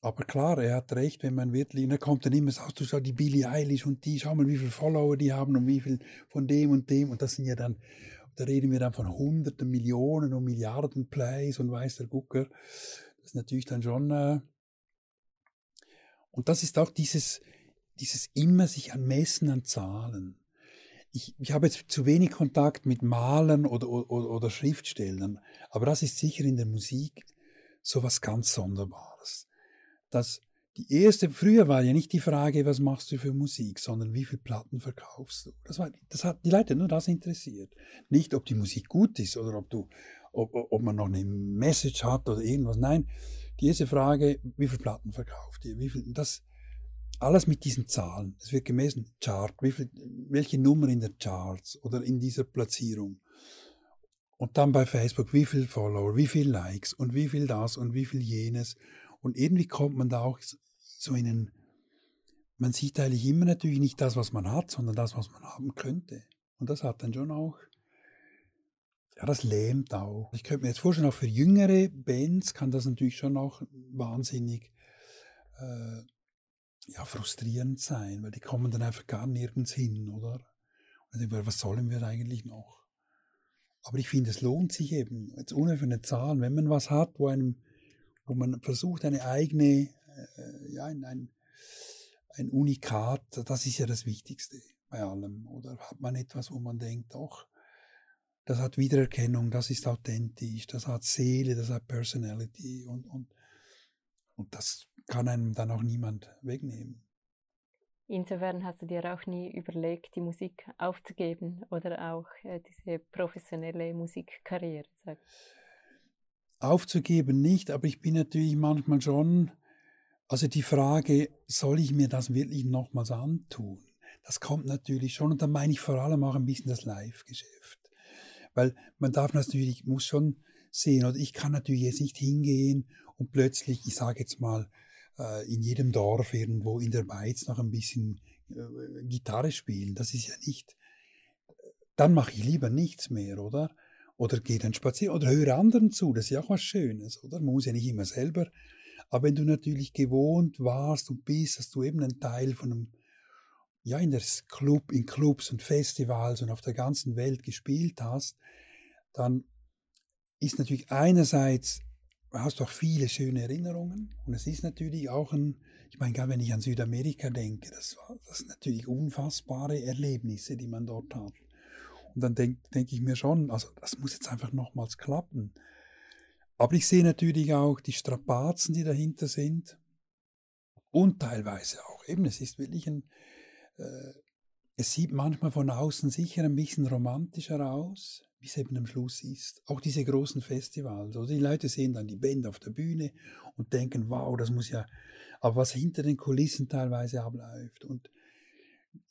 A: aber klar, er hat recht, wenn man wirklich, er kommt dann immer, sagst du, schau die Billie Eilish und die, schau mal, wie viele Follower die haben und wie viel von dem und dem. Und das sind ja dann, da reden wir dann von hunderten Millionen und Milliarden Plays und weiß der Gucker. Das ist natürlich dann schon, äh, und das ist auch dieses, dieses immer sich anmessen an Zahlen. Ich, ich habe jetzt zu wenig Kontakt mit Malern oder, oder, oder Schriftstellern, aber das ist sicher in der Musik so was ganz Sonderbares. Dass die erste, früher war ja nicht die Frage, was machst du für Musik, sondern wie viele Platten verkaufst du. Das, war, das hat die Leute nur das interessiert. Nicht, ob die Musik gut ist oder ob, du, ob, ob man noch eine Message hat oder irgendwas. Nein, die erste Frage, wie viele Platten verkauft ihr? Wie viel, das, alles mit diesen Zahlen. Es wird gemessen, Chart, viel, welche Nummer in der Charts oder in dieser Platzierung. Und dann bei Facebook, wie viel Follower, wie viel Likes und wie viel das und wie viel jenes. Und irgendwie kommt man da auch so in einen, man sieht eigentlich immer natürlich nicht das, was man hat, sondern das, was man haben könnte. Und das hat dann schon auch ja, das lähmt auch. Ich könnte mir jetzt vorstellen, auch für jüngere Bands kann das natürlich schon auch wahnsinnig äh, ja, frustrierend sein, weil die kommen dann einfach gar nirgends hin, oder? Und ich denke, was sollen wir eigentlich noch? Aber ich finde, es lohnt sich eben, jetzt ohne für eine Zahl, wenn man was hat, wo, einem, wo man versucht, eine eigene, äh, ja, ein, ein, Unikat, das ist ja das Wichtigste bei allem. Oder hat man etwas, wo man denkt, doch, das hat Wiedererkennung, das ist authentisch, das hat Seele, das hat Personality und, und, und das kann einem dann auch niemand wegnehmen.
B: Insofern hast du dir auch nie überlegt, die Musik aufzugeben oder auch äh, diese professionelle Musikkarriere? Sag.
A: Aufzugeben nicht, aber ich bin natürlich manchmal schon, also die Frage, soll ich mir das wirklich nochmals antun? Das kommt natürlich schon und da meine ich vor allem auch ein bisschen das Live-Geschäft. Weil man darf natürlich, muss schon sehen, oder ich kann natürlich jetzt nicht hingehen und plötzlich, ich sage jetzt mal, äh, in jedem Dorf irgendwo in der Beiz noch ein bisschen äh, Gitarre spielen. Das ist ja nicht, dann mache ich lieber nichts mehr, oder? Oder gehe dann spazieren oder höre anderen zu, das ist ja auch was Schönes, oder? Man muss ja nicht immer selber. Aber wenn du natürlich gewohnt warst und bist, dass du eben ein Teil von einem ja, in der Club, in Clubs und Festivals und auf der ganzen Welt gespielt hast, dann ist natürlich einerseits, hast du auch viele schöne Erinnerungen und es ist natürlich auch ein, ich meine, gerade wenn ich an Südamerika denke, das, war, das sind natürlich unfassbare Erlebnisse, die man dort hat. Und dann denke denk ich mir schon, also das muss jetzt einfach nochmals klappen. Aber ich sehe natürlich auch die Strapazen, die dahinter sind und teilweise auch eben, es ist wirklich ein, äh, es sieht manchmal von außen sicher ein bisschen romantischer aus. wie es eben am Schluss ist. Auch diese großen Festivals. Oder die Leute sehen dann die Band auf der Bühne und denken, wow, das muss ja, aber was hinter den Kulissen teilweise abläuft und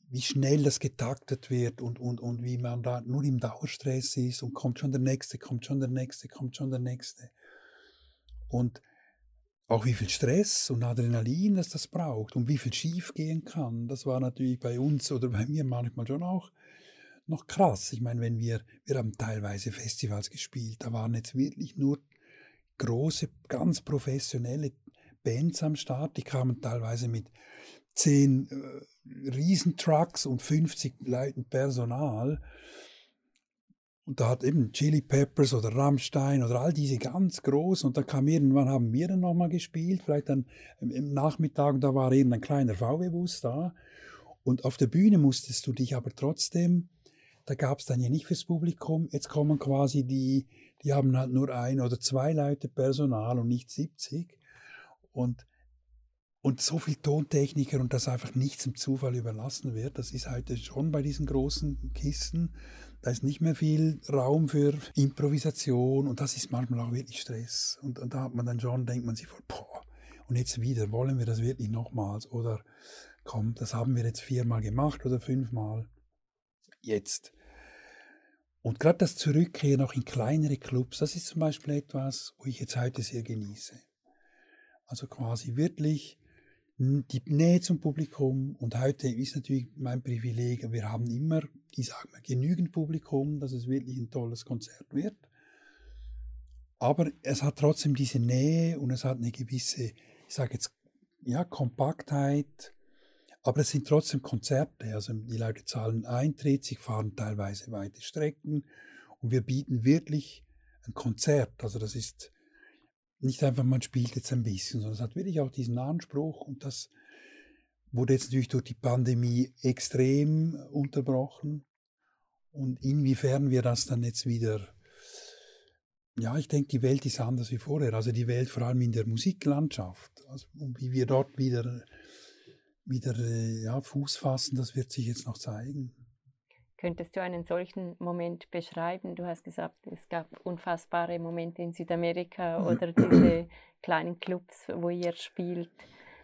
A: wie schnell das getaktet wird und, und, und wie man da nur im Dauerstress ist und kommt schon der Nächste, kommt schon der Nächste, kommt schon der Nächste. Und auch wie viel Stress und Adrenalin das das braucht und wie viel schief gehen kann, das war natürlich bei uns oder bei mir manchmal schon auch noch krass. Ich meine, wenn wir, wir haben teilweise Festivals gespielt, da waren jetzt wirklich nur große, ganz professionelle Bands am Start, die kamen teilweise mit zehn äh, Riesentrucks und 50 Leuten Personal. Und da hat eben Chili Peppers oder Rammstein oder all diese ganz großen. Und da kam irgendwann, haben wir dann nochmal gespielt, vielleicht dann im Nachmittag, da war eben ein kleiner VW-Bus da. Und auf der Bühne musstest du dich aber trotzdem, da gab es dann ja nicht fürs Publikum, jetzt kommen quasi die, die haben halt nur ein oder zwei Leute Personal und nicht 70. Und und so viel Tontechniker und dass einfach nichts im Zufall überlassen wird, das ist heute schon bei diesen großen Kisten. Da ist nicht mehr viel Raum für Improvisation und das ist manchmal auch wirklich Stress. Und, und da hat man dann schon, denkt man sich vor, boah, und jetzt wieder, wollen wir das wirklich nochmals? Oder komm, das haben wir jetzt viermal gemacht oder fünfmal. Jetzt. Und gerade das Zurückkehren noch in kleinere Clubs, das ist zum Beispiel etwas, wo ich jetzt heute sehr genieße. Also quasi wirklich die Nähe zum Publikum und heute ist natürlich mein Privileg, wir haben immer, ich sage mal, genügend Publikum, dass es wirklich ein tolles Konzert wird. Aber es hat trotzdem diese Nähe und es hat eine gewisse, ich sage jetzt, ja, Kompaktheit, aber es sind trotzdem Konzerte. Also die Leute zahlen Eintritt, sie fahren teilweise weite Strecken und wir bieten wirklich ein Konzert. Also das ist nicht einfach, man spielt jetzt ein bisschen, sondern es hat wirklich auch diesen Anspruch und das wurde jetzt natürlich durch die Pandemie extrem unterbrochen. Und inwiefern wir das dann jetzt wieder, ja, ich denke, die Welt ist anders wie vorher. Also die Welt vor allem in der Musiklandschaft. Also, und wie wir dort wieder, wieder ja, Fuß fassen, das wird sich jetzt noch zeigen.
B: Könntest du einen solchen Moment beschreiben? Du hast gesagt, es gab unfassbare Momente in Südamerika oder diese kleinen Clubs, wo ihr spielt.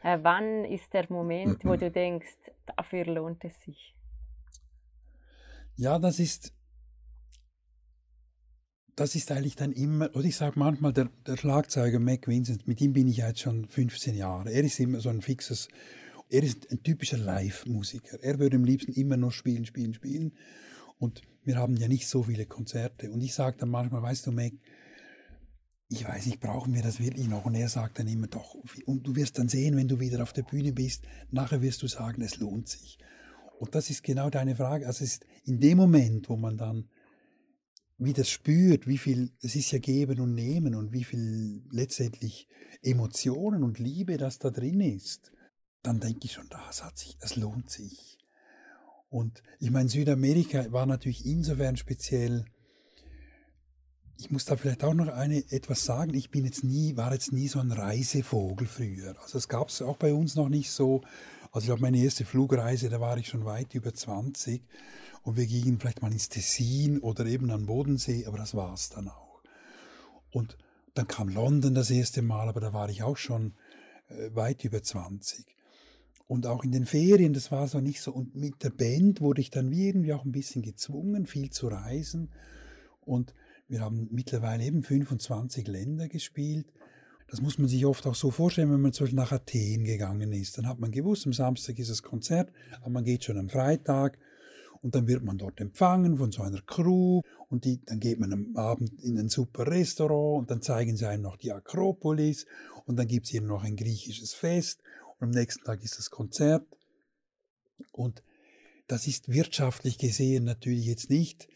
B: Äh, wann ist der Moment, wo du denkst, dafür lohnt es sich?
A: Ja, das ist, das ist eigentlich dann immer, oder ich sage manchmal, der, der Schlagzeuger Mac Vincent, mit ihm bin ich jetzt schon 15 Jahre. Er ist immer so ein fixes er ist ein typischer Live-Musiker. Er würde am liebsten immer nur spielen, spielen, spielen. Und wir haben ja nicht so viele Konzerte. Und ich sage dann manchmal, weißt du, Meg, ich weiß nicht, brauchen wir das wirklich noch? Und er sagt dann immer doch. Und du wirst dann sehen, wenn du wieder auf der Bühne bist, nachher wirst du sagen, es lohnt sich. Und das ist genau deine Frage. Also es ist in dem Moment, wo man dann wieder spürt, wie viel, es ist ja geben und nehmen und wie viel letztendlich Emotionen und Liebe das da drin ist dann denke ich schon, das hat sich, es lohnt sich. Und ich meine, Südamerika war natürlich insofern speziell. Ich muss da vielleicht auch noch eine, etwas sagen. Ich bin jetzt nie, war jetzt nie so ein Reisevogel früher. Also es gab es auch bei uns noch nicht so. Also ich glaube, meine erste Flugreise, da war ich schon weit über 20 und wir gingen vielleicht mal ins Tessin oder eben an Bodensee, aber das war es dann auch. Und dann kam London das erste Mal, aber da war ich auch schon äh, weit über 20. Und auch in den Ferien, das war so nicht so. Und mit der Band wurde ich dann irgendwie auch ein bisschen gezwungen, viel zu reisen. Und wir haben mittlerweile eben 25 Länder gespielt. Das muss man sich oft auch so vorstellen, wenn man zum Beispiel nach Athen gegangen ist. Dann hat man gewusst, am Samstag ist das Konzert, aber man geht schon am Freitag und dann wird man dort empfangen von so einer Crew und die, dann geht man am Abend in ein super Restaurant und dann zeigen sie einem noch die Akropolis und dann gibt es hier noch ein griechisches Fest am nächsten Tag ist das Konzert. Und das ist wirtschaftlich gesehen natürlich jetzt nicht,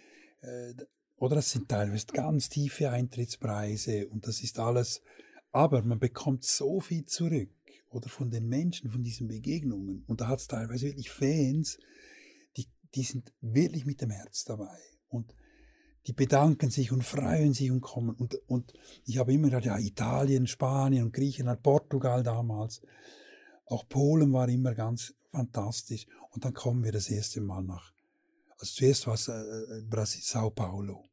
A: äh, oder das sind teilweise ganz tiefe Eintrittspreise und das ist alles, aber man bekommt so viel zurück oder von den Menschen, von diesen Begegnungen. Und da hat es teilweise wirklich Fans, die, die sind wirklich mit dem Herz dabei. Und die bedanken sich und freuen sich und kommen. Und, und ich habe immer gedacht, ja, Italien, Spanien und Griechenland, Portugal damals. Auch Polen war immer ganz fantastisch. Und dann kommen wir das erste Mal nach. Also zuerst war es äh, äh Brasil, Sao Paulo.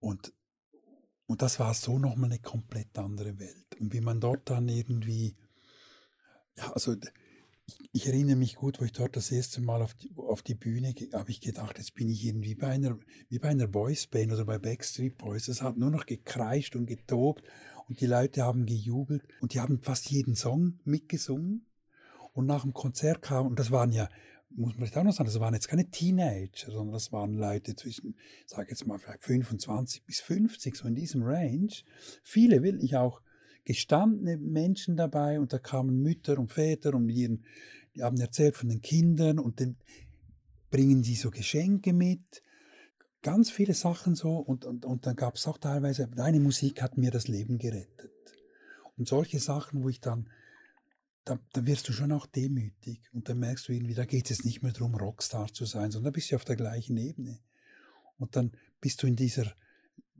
A: Und, und das war so nochmal eine komplett andere Welt. Und wie man dort dann irgendwie, ja, also ich erinnere mich gut, wo ich dort das erste Mal auf die, auf die Bühne habe ich gedacht, jetzt bin ich irgendwie bei einer, wie bei einer Boysband oder bei Backstreet Boys. Es hat nur noch gekreischt und getobt und die Leute haben gejubelt und die haben fast jeden Song mitgesungen. Und nach dem Konzert kam, und das waren ja, muss man vielleicht auch noch sagen, das waren jetzt keine Teenager, sondern das waren Leute zwischen, sage jetzt mal vielleicht 25 bis 50, so in diesem Range. Viele will ich auch gestandene Menschen dabei und da kamen Mütter und Väter und ihren, die haben erzählt von den Kindern und dann bringen sie so Geschenke mit, ganz viele Sachen so und, und, und dann gab es auch teilweise, deine Musik hat mir das Leben gerettet. Und solche Sachen, wo ich dann, da, da wirst du schon auch demütig und dann merkst du irgendwie, da geht es jetzt nicht mehr darum, Rockstar zu sein, sondern da bist du auf der gleichen Ebene. Und dann bist du in dieser,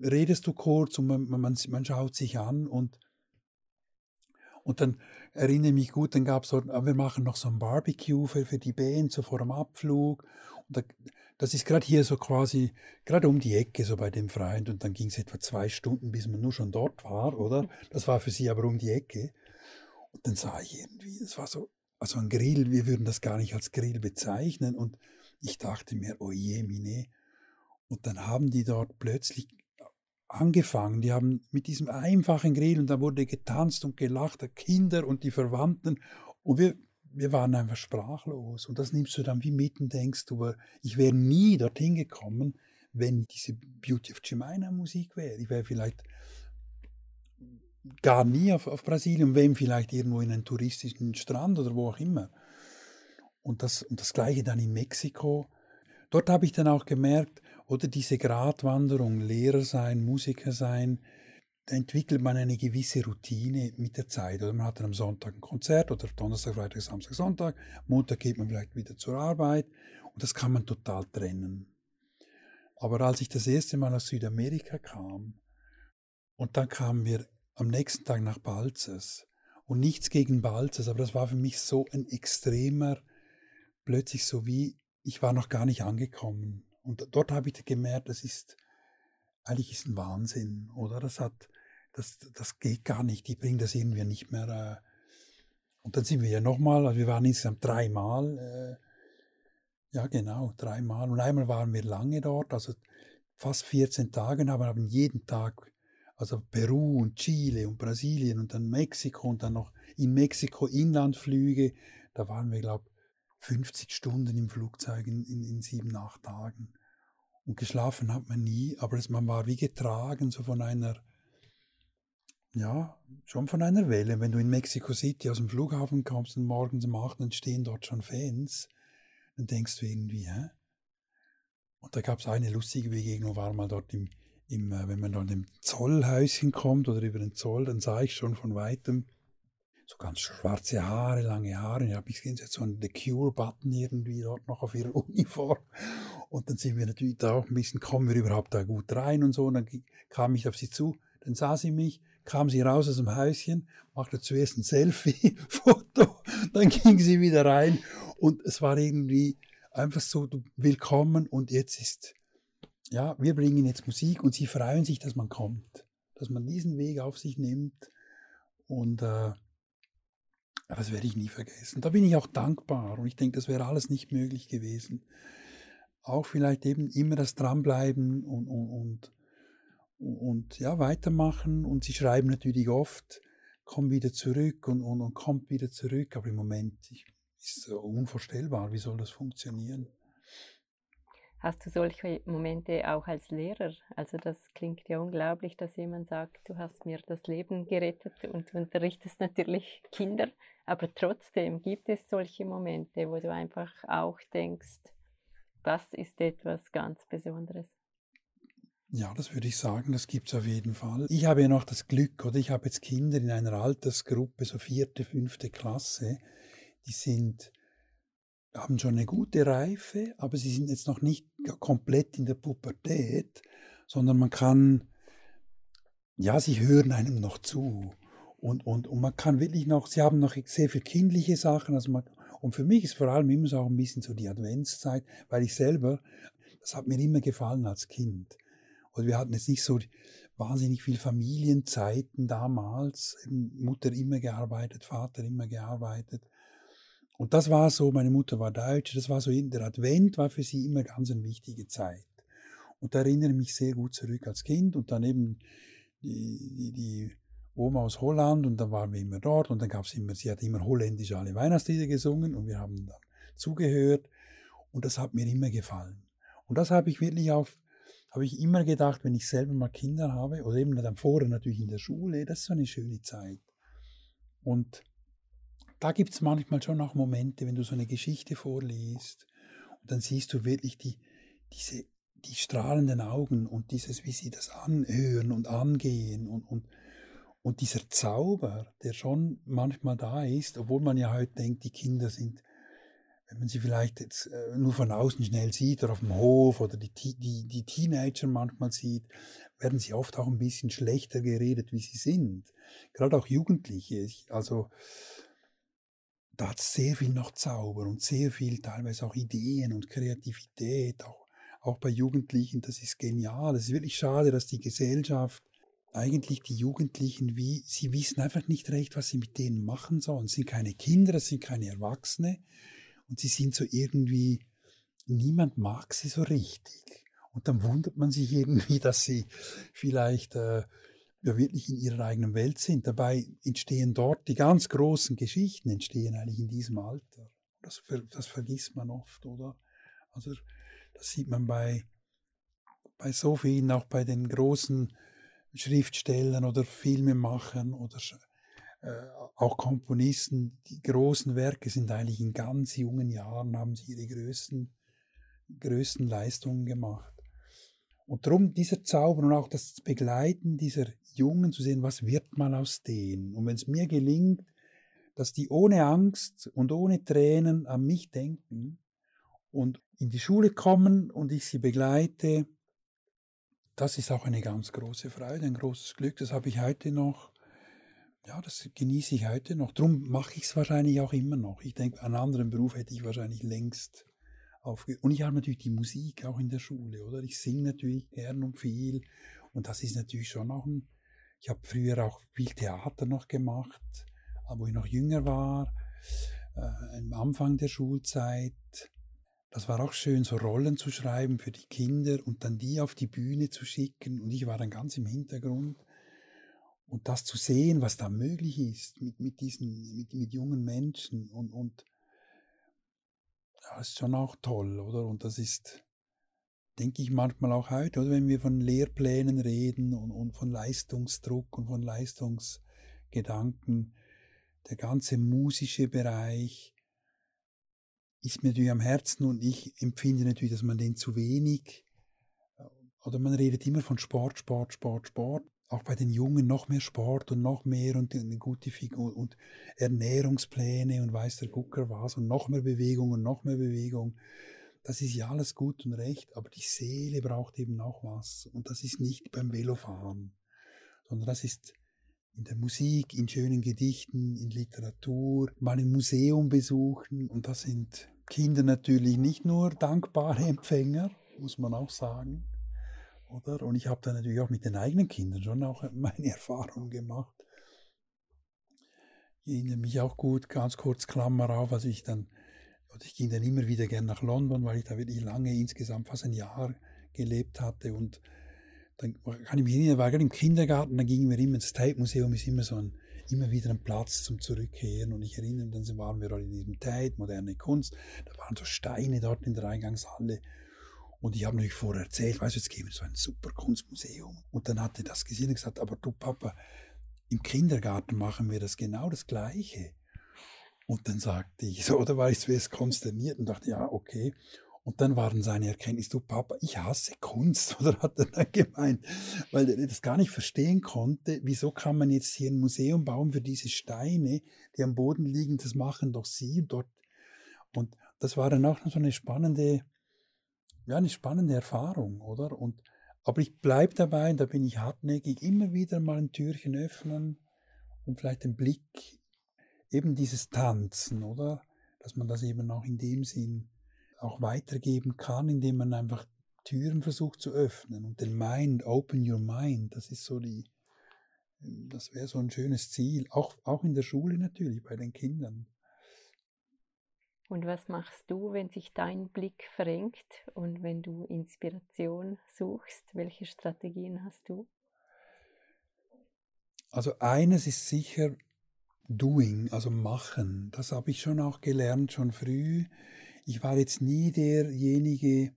A: redest du kurz und man, man, man schaut sich an und und dann erinnere ich mich gut, dann gab es so, wir machen noch so ein Barbecue für, für die Band, so vor dem Abflug. Und da, das ist gerade hier so quasi, gerade um die Ecke, so bei dem Freund. Und dann ging es etwa zwei Stunden, bis man nur schon dort war, oder? Das war für sie aber um die Ecke. Und dann sah ich irgendwie, das war so, also ein Grill, wir würden das gar nicht als Grill bezeichnen. Und ich dachte mir, oh je, mine. Und dann haben die dort plötzlich angefangen. Die haben mit diesem einfachen Grill und da wurde getanzt und gelacht, der Kinder und die Verwandten. Und wir, wir waren einfach sprachlos. Und das nimmst du dann wie mitten, denkst du, ich wäre nie dorthin gekommen, wenn diese Beauty of Jemina Musik wäre. Ich wäre vielleicht gar nie auf, auf Brasilien, wenn vielleicht irgendwo in einen touristischen Strand oder wo auch immer. Und das, und das gleiche dann in Mexiko. Dort habe ich dann auch gemerkt, oder diese Gratwanderung, Lehrer sein, Musiker sein, entwickelt man eine gewisse Routine mit der Zeit. Oder man hat dann am Sonntag ein Konzert oder Donnerstag, Freitag, Samstag, Sonntag. Montag geht man vielleicht wieder zur Arbeit und das kann man total trennen. Aber als ich das erste Mal aus Südamerika kam und dann kamen wir am nächsten Tag nach Balzers und nichts gegen Balzers, aber das war für mich so ein extremer, plötzlich so wie, ich war noch gar nicht angekommen. Und dort habe ich gemerkt, das ist, eigentlich ist ein Wahnsinn, oder? Das hat, das, das geht gar nicht. Die bringen das irgendwie nicht mehr. Äh, und dann sind wir ja nochmal, also wir waren insgesamt dreimal, äh, ja genau, dreimal. Und einmal waren wir lange dort, also fast 14 Tage, aber haben jeden Tag, also Peru und Chile und Brasilien und dann Mexiko und dann noch in Mexiko Inlandflüge. Da waren wir, glaube 50 Stunden im Flugzeug in, in, in sieben, acht Tagen. Und geschlafen hat man nie, aber man war wie getragen, so von einer, ja, schon von einer Welle. Wenn du in Mexico City aus dem Flughafen kommst und morgens um acht, dann stehen dort schon Fans, dann denkst du irgendwie, hä? Und da gab es eine lustige Begegnung, war mal dort im, im, äh, wenn man dort im Zollhäuschen kommt oder über den Zoll, dann sah ich schon von weitem so ganz schwarze Haare, lange Haare. Ich habe gesehen, sie hat so einen The Cure-Button irgendwie dort noch auf ihrer Uniform. Und dann sind wir natürlich da auch ein bisschen, kommen wir überhaupt da gut rein und so. Und dann kam ich auf sie zu, dann sah sie mich, kam sie raus aus dem Häuschen, machte zuerst ein Selfie-Foto, dann ging sie wieder rein. Und es war irgendwie einfach so willkommen und jetzt ist, ja, wir bringen jetzt Musik und sie freuen sich, dass man kommt, dass man diesen Weg auf sich nimmt. Und äh, das werde ich nie vergessen. Da bin ich auch dankbar und ich denke, das wäre alles nicht möglich gewesen. Auch vielleicht eben immer das Dranbleiben und, und, und, und ja, weitermachen. Und sie schreiben natürlich oft, komm wieder zurück und, und, und kommt wieder zurück. Aber im Moment ist es unvorstellbar, wie soll das funktionieren?
B: Hast du solche Momente auch als Lehrer? Also das klingt ja unglaublich, dass jemand sagt, du hast mir das Leben gerettet und du unterrichtest natürlich Kinder, aber trotzdem gibt es solche Momente, wo du einfach auch denkst, das ist etwas ganz Besonderes.
A: Ja, das würde ich sagen, das gibt es auf jeden Fall. Ich habe ja noch das Glück, oder ich habe jetzt Kinder in einer Altersgruppe, so vierte, fünfte Klasse, die sind haben schon eine gute Reife, aber sie sind jetzt noch nicht komplett in der Pubertät, sondern man kann, ja, sie hören einem noch zu. Und, und, und man kann wirklich noch, sie haben noch sehr viel kindliche Sachen. Also man, und für mich ist vor allem immer so auch ein bisschen so die Adventszeit, weil ich selber, das hat mir immer gefallen als Kind. Oder wir hatten jetzt nicht so wahnsinnig viel Familienzeiten damals. Mutter immer gearbeitet, Vater immer gearbeitet. Und das war so, meine Mutter war Deutsche, das war so, der Advent war für sie immer ganz eine wichtige Zeit. Und da erinnere ich mich sehr gut zurück als Kind und dann eben die, die, die Oma aus Holland und dann waren wir immer dort und dann gab es immer, sie hat immer holländisch alle Weihnachtslieder gesungen und wir haben dann zugehört und das hat mir immer gefallen. Und das habe ich wirklich auf, habe ich immer gedacht, wenn ich selber mal Kinder habe oder eben dann vorher natürlich in der Schule, das ist so eine schöne Zeit. Und da gibt es manchmal schon auch Momente, wenn du so eine Geschichte vorliest und dann siehst du wirklich die, diese, die strahlenden Augen und dieses, wie sie das anhören und angehen und, und und dieser Zauber, der schon manchmal da ist, obwohl man ja heute denkt, die Kinder sind, wenn man sie vielleicht jetzt äh, nur von außen schnell sieht oder auf dem Hof oder die, die, die Teenager manchmal sieht, werden sie oft auch ein bisschen schlechter geredet, wie sie sind. Gerade auch Jugendliche. Also da hat sehr viel noch Zauber und sehr viel teilweise auch Ideen und Kreativität, auch, auch bei Jugendlichen. Das ist genial. Es ist wirklich schade, dass die Gesellschaft eigentlich die Jugendlichen wie, sie wissen einfach nicht recht, was sie mit denen machen sollen. Es sind keine Kinder, es sind keine Erwachsene und sie sind so irgendwie, niemand mag sie so richtig. Und dann wundert man sich irgendwie, dass sie vielleicht äh, ja wirklich in ihrer eigenen Welt sind. Dabei entstehen dort die ganz großen Geschichten, entstehen eigentlich in diesem Alter. Das, das vergisst man oft, oder? Also das sieht man bei, bei so vielen, auch bei den großen Schriftstellern oder Filmemachern oder auch Komponisten, die großen Werke sind eigentlich in ganz jungen Jahren, haben sie ihre größten, größten Leistungen gemacht. Und darum dieser Zauber und auch das Begleiten dieser Jungen zu sehen, was wird mal aus denen. Und wenn es mir gelingt, dass die ohne Angst und ohne Tränen an mich denken und in die Schule kommen und ich sie begleite, das ist auch eine ganz große Freude, ein großes Glück. Das habe ich heute noch. Ja, das genieße ich heute noch. Darum mache ich es wahrscheinlich auch immer noch. Ich denke, einen anderen Beruf hätte ich wahrscheinlich längst aufgehört. Und ich habe natürlich die Musik auch in der Schule, oder? Ich singe natürlich gern und viel. Und das ist natürlich schon auch ein. Ich habe früher auch viel Theater noch gemacht, wo ich noch jünger war, äh, am Anfang der Schulzeit. Das war auch schön, so Rollen zu schreiben für die Kinder und dann die auf die Bühne zu schicken. Und ich war dann ganz im Hintergrund. Und das zu sehen, was da möglich ist mit, mit diesen, mit, mit jungen Menschen. Und, und ja, ist schon auch toll, oder? Und das ist, denke ich manchmal auch heute, oder? Wenn wir von Lehrplänen reden und, und von Leistungsdruck und von Leistungsgedanken, der ganze musische Bereich, ist mir natürlich am Herzen und ich empfinde natürlich, dass man den zu wenig, äh, oder man redet immer von Sport, Sport, Sport, Sport, auch bei den Jungen noch mehr Sport und noch mehr und eine gute Figur und Ernährungspläne und weiß der Gucker was und noch mehr Bewegung und noch mehr Bewegung. Das ist ja alles gut und recht, aber die Seele braucht eben auch was. Und das ist nicht beim Velofahren, sondern das ist in der Musik, in schönen Gedichten, in Literatur, mal ein Museum besuchen. Und das sind Kinder natürlich nicht nur dankbare Empfänger, muss man auch sagen. Oder? Und ich habe da natürlich auch mit den eigenen Kindern schon auch meine Erfahrung gemacht. Ich erinnere mich auch gut, ganz kurz Klammer auf, als ich dann, ich ging dann immer wieder gern nach London, weil ich da wirklich lange, insgesamt fast ein Jahr gelebt hatte und dann kann ich mich erinnern, war gerade im Kindergarten, dann gingen wir immer ins Tate Museum, ist immer so ein immer wieder ein Platz zum Zurückkehren. Und ich erinnere mich, dann waren wir in diesem Tate, moderne Kunst, da waren so Steine dort in der Eingangshalle. Und ich habe natürlich vorher erzählt, weißt du, jetzt gehen wir so ein super Kunstmuseum. Und dann hatte das gesehen und gesagt, aber du Papa, im Kindergarten machen wir das genau das Gleiche. Und dann sagte ich so, oder war ich zuerst konsterniert und dachte, ja, okay. Und dann waren seine Erkenntnisse, du Papa, ich hasse Kunst, oder hat er dann gemeint, weil er das gar nicht verstehen konnte, wieso kann man jetzt hier ein Museum bauen für diese Steine, die am Boden liegen, das machen doch sie dort. Und das war dann auch noch so eine spannende, ja, eine spannende Erfahrung, oder? Und, aber ich bleibe dabei, da bin ich hartnäckig, immer wieder mal ein Türchen öffnen und vielleicht den Blick, eben dieses Tanzen, oder? Dass man das eben auch in dem Sinn auch weitergeben kann, indem man einfach Türen versucht zu öffnen und den Mind, open your mind, das ist so die, das wäre so ein schönes Ziel, auch, auch in der Schule natürlich, bei den Kindern.
B: Und was machst du, wenn sich dein Blick verengt und wenn du Inspiration suchst? Welche Strategien hast du?
A: Also eines ist sicher Doing, also machen. Das habe ich schon auch gelernt, schon früh. Ich war jetzt nie derjenige,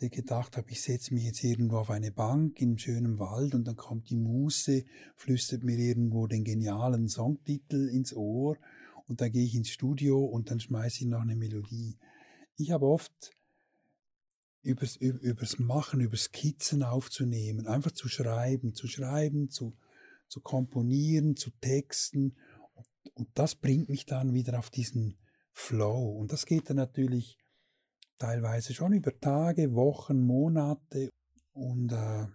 A: der gedacht hat, ich setze mich jetzt irgendwo auf eine Bank in schönem Wald und dann kommt die Muse, flüstert mir irgendwo den genialen Songtitel ins Ohr und dann gehe ich ins Studio und dann schmeiße ich noch eine Melodie. Ich habe oft übers, übers Machen, übers Skizzen aufzunehmen, einfach zu schreiben, zu schreiben, zu, zu komponieren, zu texten. Und, und das bringt mich dann wieder auf diesen Flow. Und das geht dann natürlich teilweise schon über Tage, Wochen, Monate. Und äh,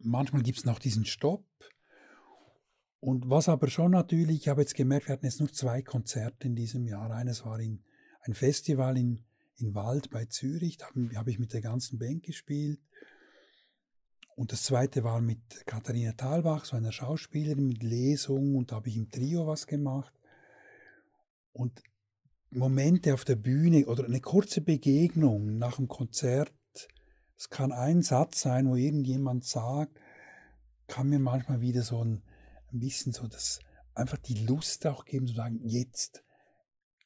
A: manchmal gibt es noch diesen Stopp. Und was aber schon natürlich, ich habe jetzt gemerkt, wir hatten jetzt nur zwei Konzerte in diesem Jahr. Eines war in, ein Festival in, in Wald bei Zürich, da habe hab ich mit der ganzen Band gespielt. Und das zweite war mit Katharina Thalbach, so einer Schauspielerin mit Lesung, und da habe ich im Trio was gemacht. Und Momente auf der Bühne oder eine kurze Begegnung nach dem Konzert, es kann ein Satz sein, wo irgendjemand sagt, kann mir manchmal wieder so ein, ein bisschen so das, einfach die Lust auch geben, zu sagen, jetzt,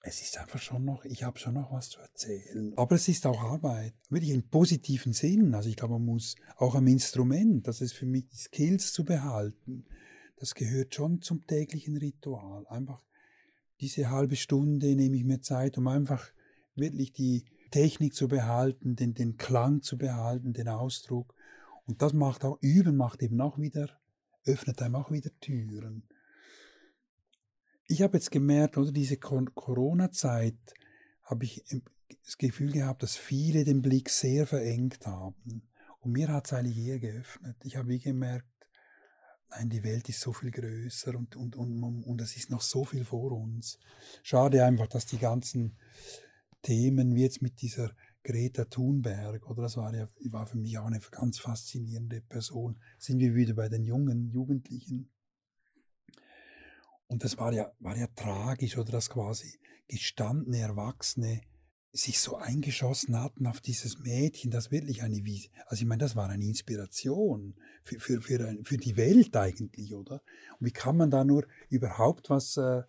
A: es ist einfach schon noch, ich habe schon noch was zu erzählen. Aber es ist auch Arbeit, wirklich im positiven Sinn. Also ich glaube, man muss auch am Instrument, das ist für mich Skills zu behalten, das gehört schon zum täglichen Ritual. Einfach diese halbe Stunde nehme ich mir Zeit, um einfach wirklich die Technik zu behalten, den, den Klang zu behalten, den Ausdruck. Und das macht auch, Üben macht eben auch wieder, öffnet einem auch wieder Türen. Ich habe jetzt gemerkt, oder diese Corona-Zeit, habe ich das Gefühl gehabt, dass viele den Blick sehr verengt haben. Und mir hat es eigentlich eher geöffnet. Ich habe gemerkt, Nein, die Welt ist so viel größer und, und, und, und es ist noch so viel vor uns. Schade einfach, dass die ganzen Themen, wie jetzt mit dieser Greta Thunberg, oder? Das war ja war für mich auch eine ganz faszinierende Person, sind wir wieder bei den jungen Jugendlichen. Und das war ja, war ja tragisch, oder? Dass quasi gestandene Erwachsene sich so eingeschossen hatten auf dieses Mädchen, das wirklich eine, also ich meine, das war eine Inspiration für, für, für, für die Welt eigentlich, oder? Und wie kann man da nur überhaupt was äh,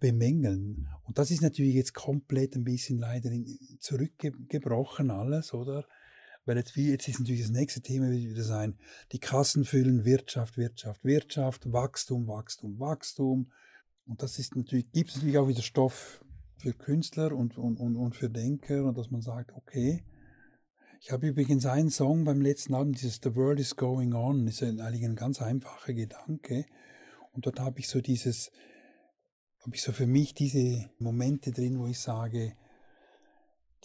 A: bemängeln? Und das ist natürlich jetzt komplett ein bisschen leider in, zurückgebrochen alles, oder? Weil jetzt, wie, jetzt ist natürlich das nächste Thema wieder sein, die Kassen füllen, Wirtschaft, Wirtschaft, Wirtschaft, Wachstum, Wachstum, Wachstum. Und das ist natürlich, gibt es natürlich auch wieder Stoff für Künstler und, und, und, und für Denker und dass man sagt, okay, ich habe übrigens einen Song beim letzten Album, dieses The World is Going On, ist eigentlich ein ganz einfacher Gedanke. Und dort habe ich so dieses, habe ich so für mich diese Momente drin, wo ich sage,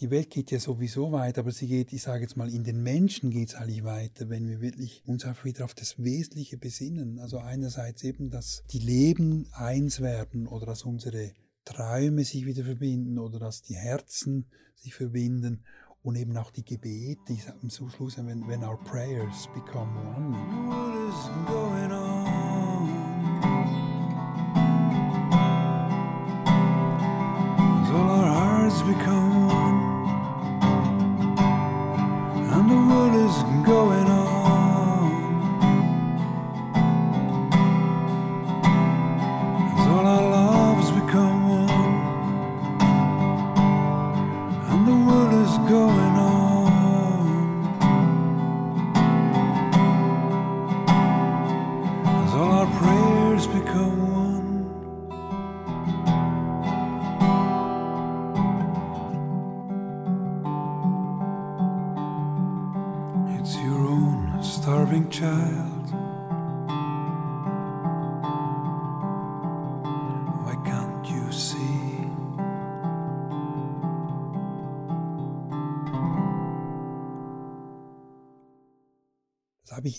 A: die Welt geht ja sowieso weiter, aber sie geht, ich sage jetzt mal, in den Menschen geht es eigentlich weiter, wenn wir wirklich uns einfach wieder auf das Wesentliche besinnen. Also einerseits eben, dass die Leben eins werden oder dass unsere Träume sich wieder verbinden oder dass die Herzen sich verbinden und eben auch die Gebete, ich sage am Schluss, when, when our prayers become one. What is going on? Become one and the world is going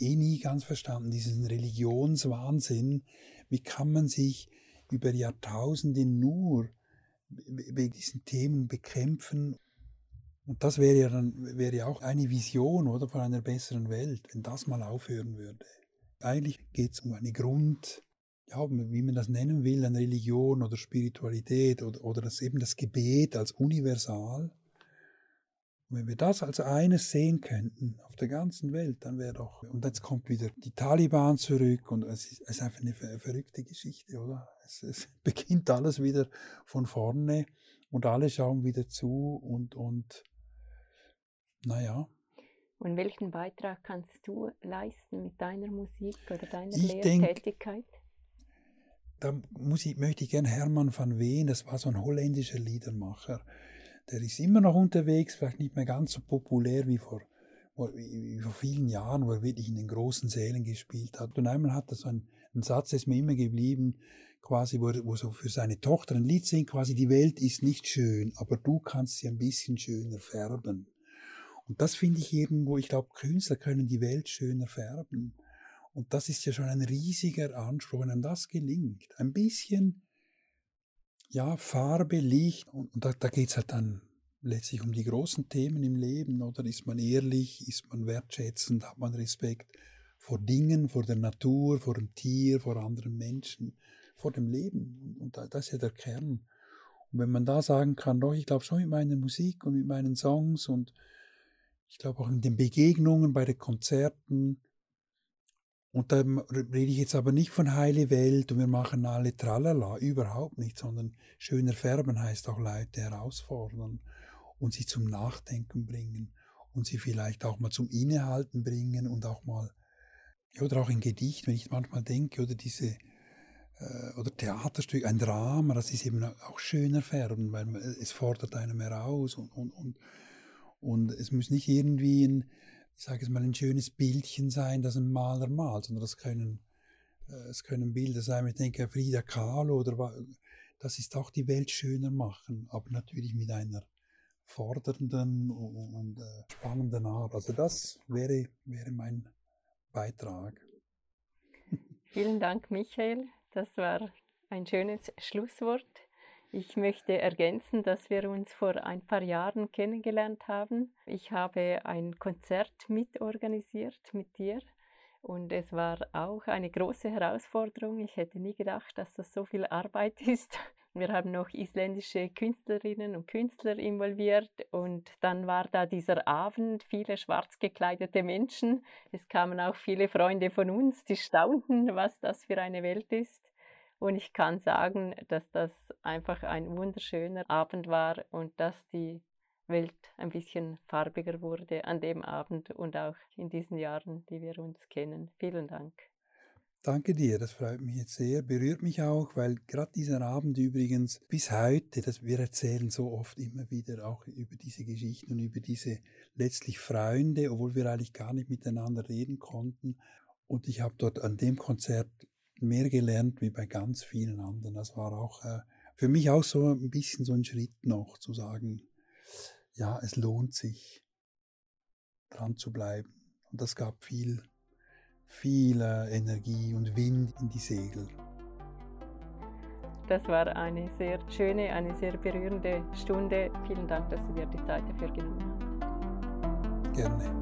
A: ich eh nie ganz verstanden, diesen Religionswahnsinn. Wie kann man sich über Jahrtausende nur wegen diesen Themen bekämpfen? Und das wäre ja dann wäre ja auch eine Vision oder von einer besseren Welt, wenn das mal aufhören würde. Eigentlich geht es um eine Grund, ja, wie man das nennen will, eine Religion oder Spiritualität oder, oder das eben das Gebet als universal. Und wenn wir das als eines sehen könnten auf der ganzen Welt, dann wäre doch. Und jetzt kommt wieder die Taliban zurück und es ist, es ist einfach eine verrückte Geschichte, oder? Es, es, beginnt alles wieder von vorne und alle schauen wieder zu und, und naja.
B: Und welchen Beitrag kannst du leisten mit deiner Musik oder deiner ich Lehrtätigkeit? Denk,
A: da muss ich, möchte ich gerne Hermann van Ween, das war so ein holländischer Liedermacher. Der ist immer noch unterwegs, vielleicht nicht mehr ganz so populär wie vor, wie vor vielen Jahren, wo er wirklich in den großen Sälen gespielt hat. Und einmal hat er so einen, einen Satz, der ist mir immer geblieben, quasi, wo wo so für seine Tochter ein Lied singt, quasi, die Welt ist nicht schön, aber du kannst sie ein bisschen schöner färben. Und das finde ich irgendwo, ich glaube, Künstler können die Welt schöner färben. Und das ist ja schon ein riesiger Anspruch, wenn das gelingt. Ein bisschen, ja, Farbe, Licht. Und, und da, da geht es halt dann letztlich um die großen Themen im Leben. Oder ist man ehrlich, ist man wertschätzend, hat man Respekt vor Dingen, vor der Natur, vor dem Tier, vor anderen Menschen, vor dem Leben. Und das ist ja der Kern. Und wenn man da sagen kann, doch, ich glaube schon mit meiner Musik und mit meinen Songs und ich glaube auch in den Begegnungen bei den Konzerten, und da rede ich jetzt aber nicht von heile Welt und wir machen alle tralala, überhaupt nicht, sondern schöner färben heißt auch Leute herausfordern und sie zum Nachdenken bringen und sie vielleicht auch mal zum Innehalten bringen und auch mal, oder auch in Gedicht, wenn ich manchmal denke, oder diese, äh, oder Theaterstück, ein Drama, das ist eben auch schöner färben, weil es fordert einem heraus und, und, und, und es muss nicht irgendwie ein, ich sage es mal, ein schönes Bildchen sein, das ein Maler malt, sondern das können, äh, es können Bilder sein, ich denke, Frida Kahlo oder das ist auch die Welt schöner machen, aber natürlich mit einer fordernden und äh, spannenden Art. Also das wäre, wäre mein Beitrag.
B: Vielen Dank, Michael. Das war ein schönes Schlusswort. Ich möchte ergänzen, dass wir uns vor ein paar Jahren kennengelernt haben. Ich habe ein Konzert mitorganisiert mit dir und es war auch eine große Herausforderung. Ich hätte nie gedacht, dass das so viel Arbeit ist. Wir haben noch isländische Künstlerinnen und Künstler involviert und dann war da dieser Abend, viele schwarz gekleidete Menschen. Es kamen auch viele Freunde von uns, die staunten, was das für eine Welt ist. Und ich kann sagen, dass das einfach ein wunderschöner Abend war und dass die Welt ein bisschen farbiger wurde an dem Abend und auch in diesen Jahren, die wir uns kennen. Vielen Dank.
A: Danke dir, das freut mich jetzt sehr, berührt mich auch, weil gerade dieser Abend übrigens bis heute, dass wir erzählen so oft immer wieder auch über diese Geschichten und über diese letztlich Freunde, obwohl wir eigentlich gar nicht miteinander reden konnten. Und ich habe dort an dem Konzert mehr gelernt wie bei ganz vielen anderen. Das war auch äh, für mich auch so ein bisschen so ein Schritt noch zu sagen, ja, es lohnt sich dran zu bleiben. Und das gab viel, viel äh, Energie und Wind in die Segel.
B: Das war eine sehr schöne, eine sehr berührende Stunde. Vielen Dank, dass du dir die Zeit dafür genommen hast.
A: Gerne.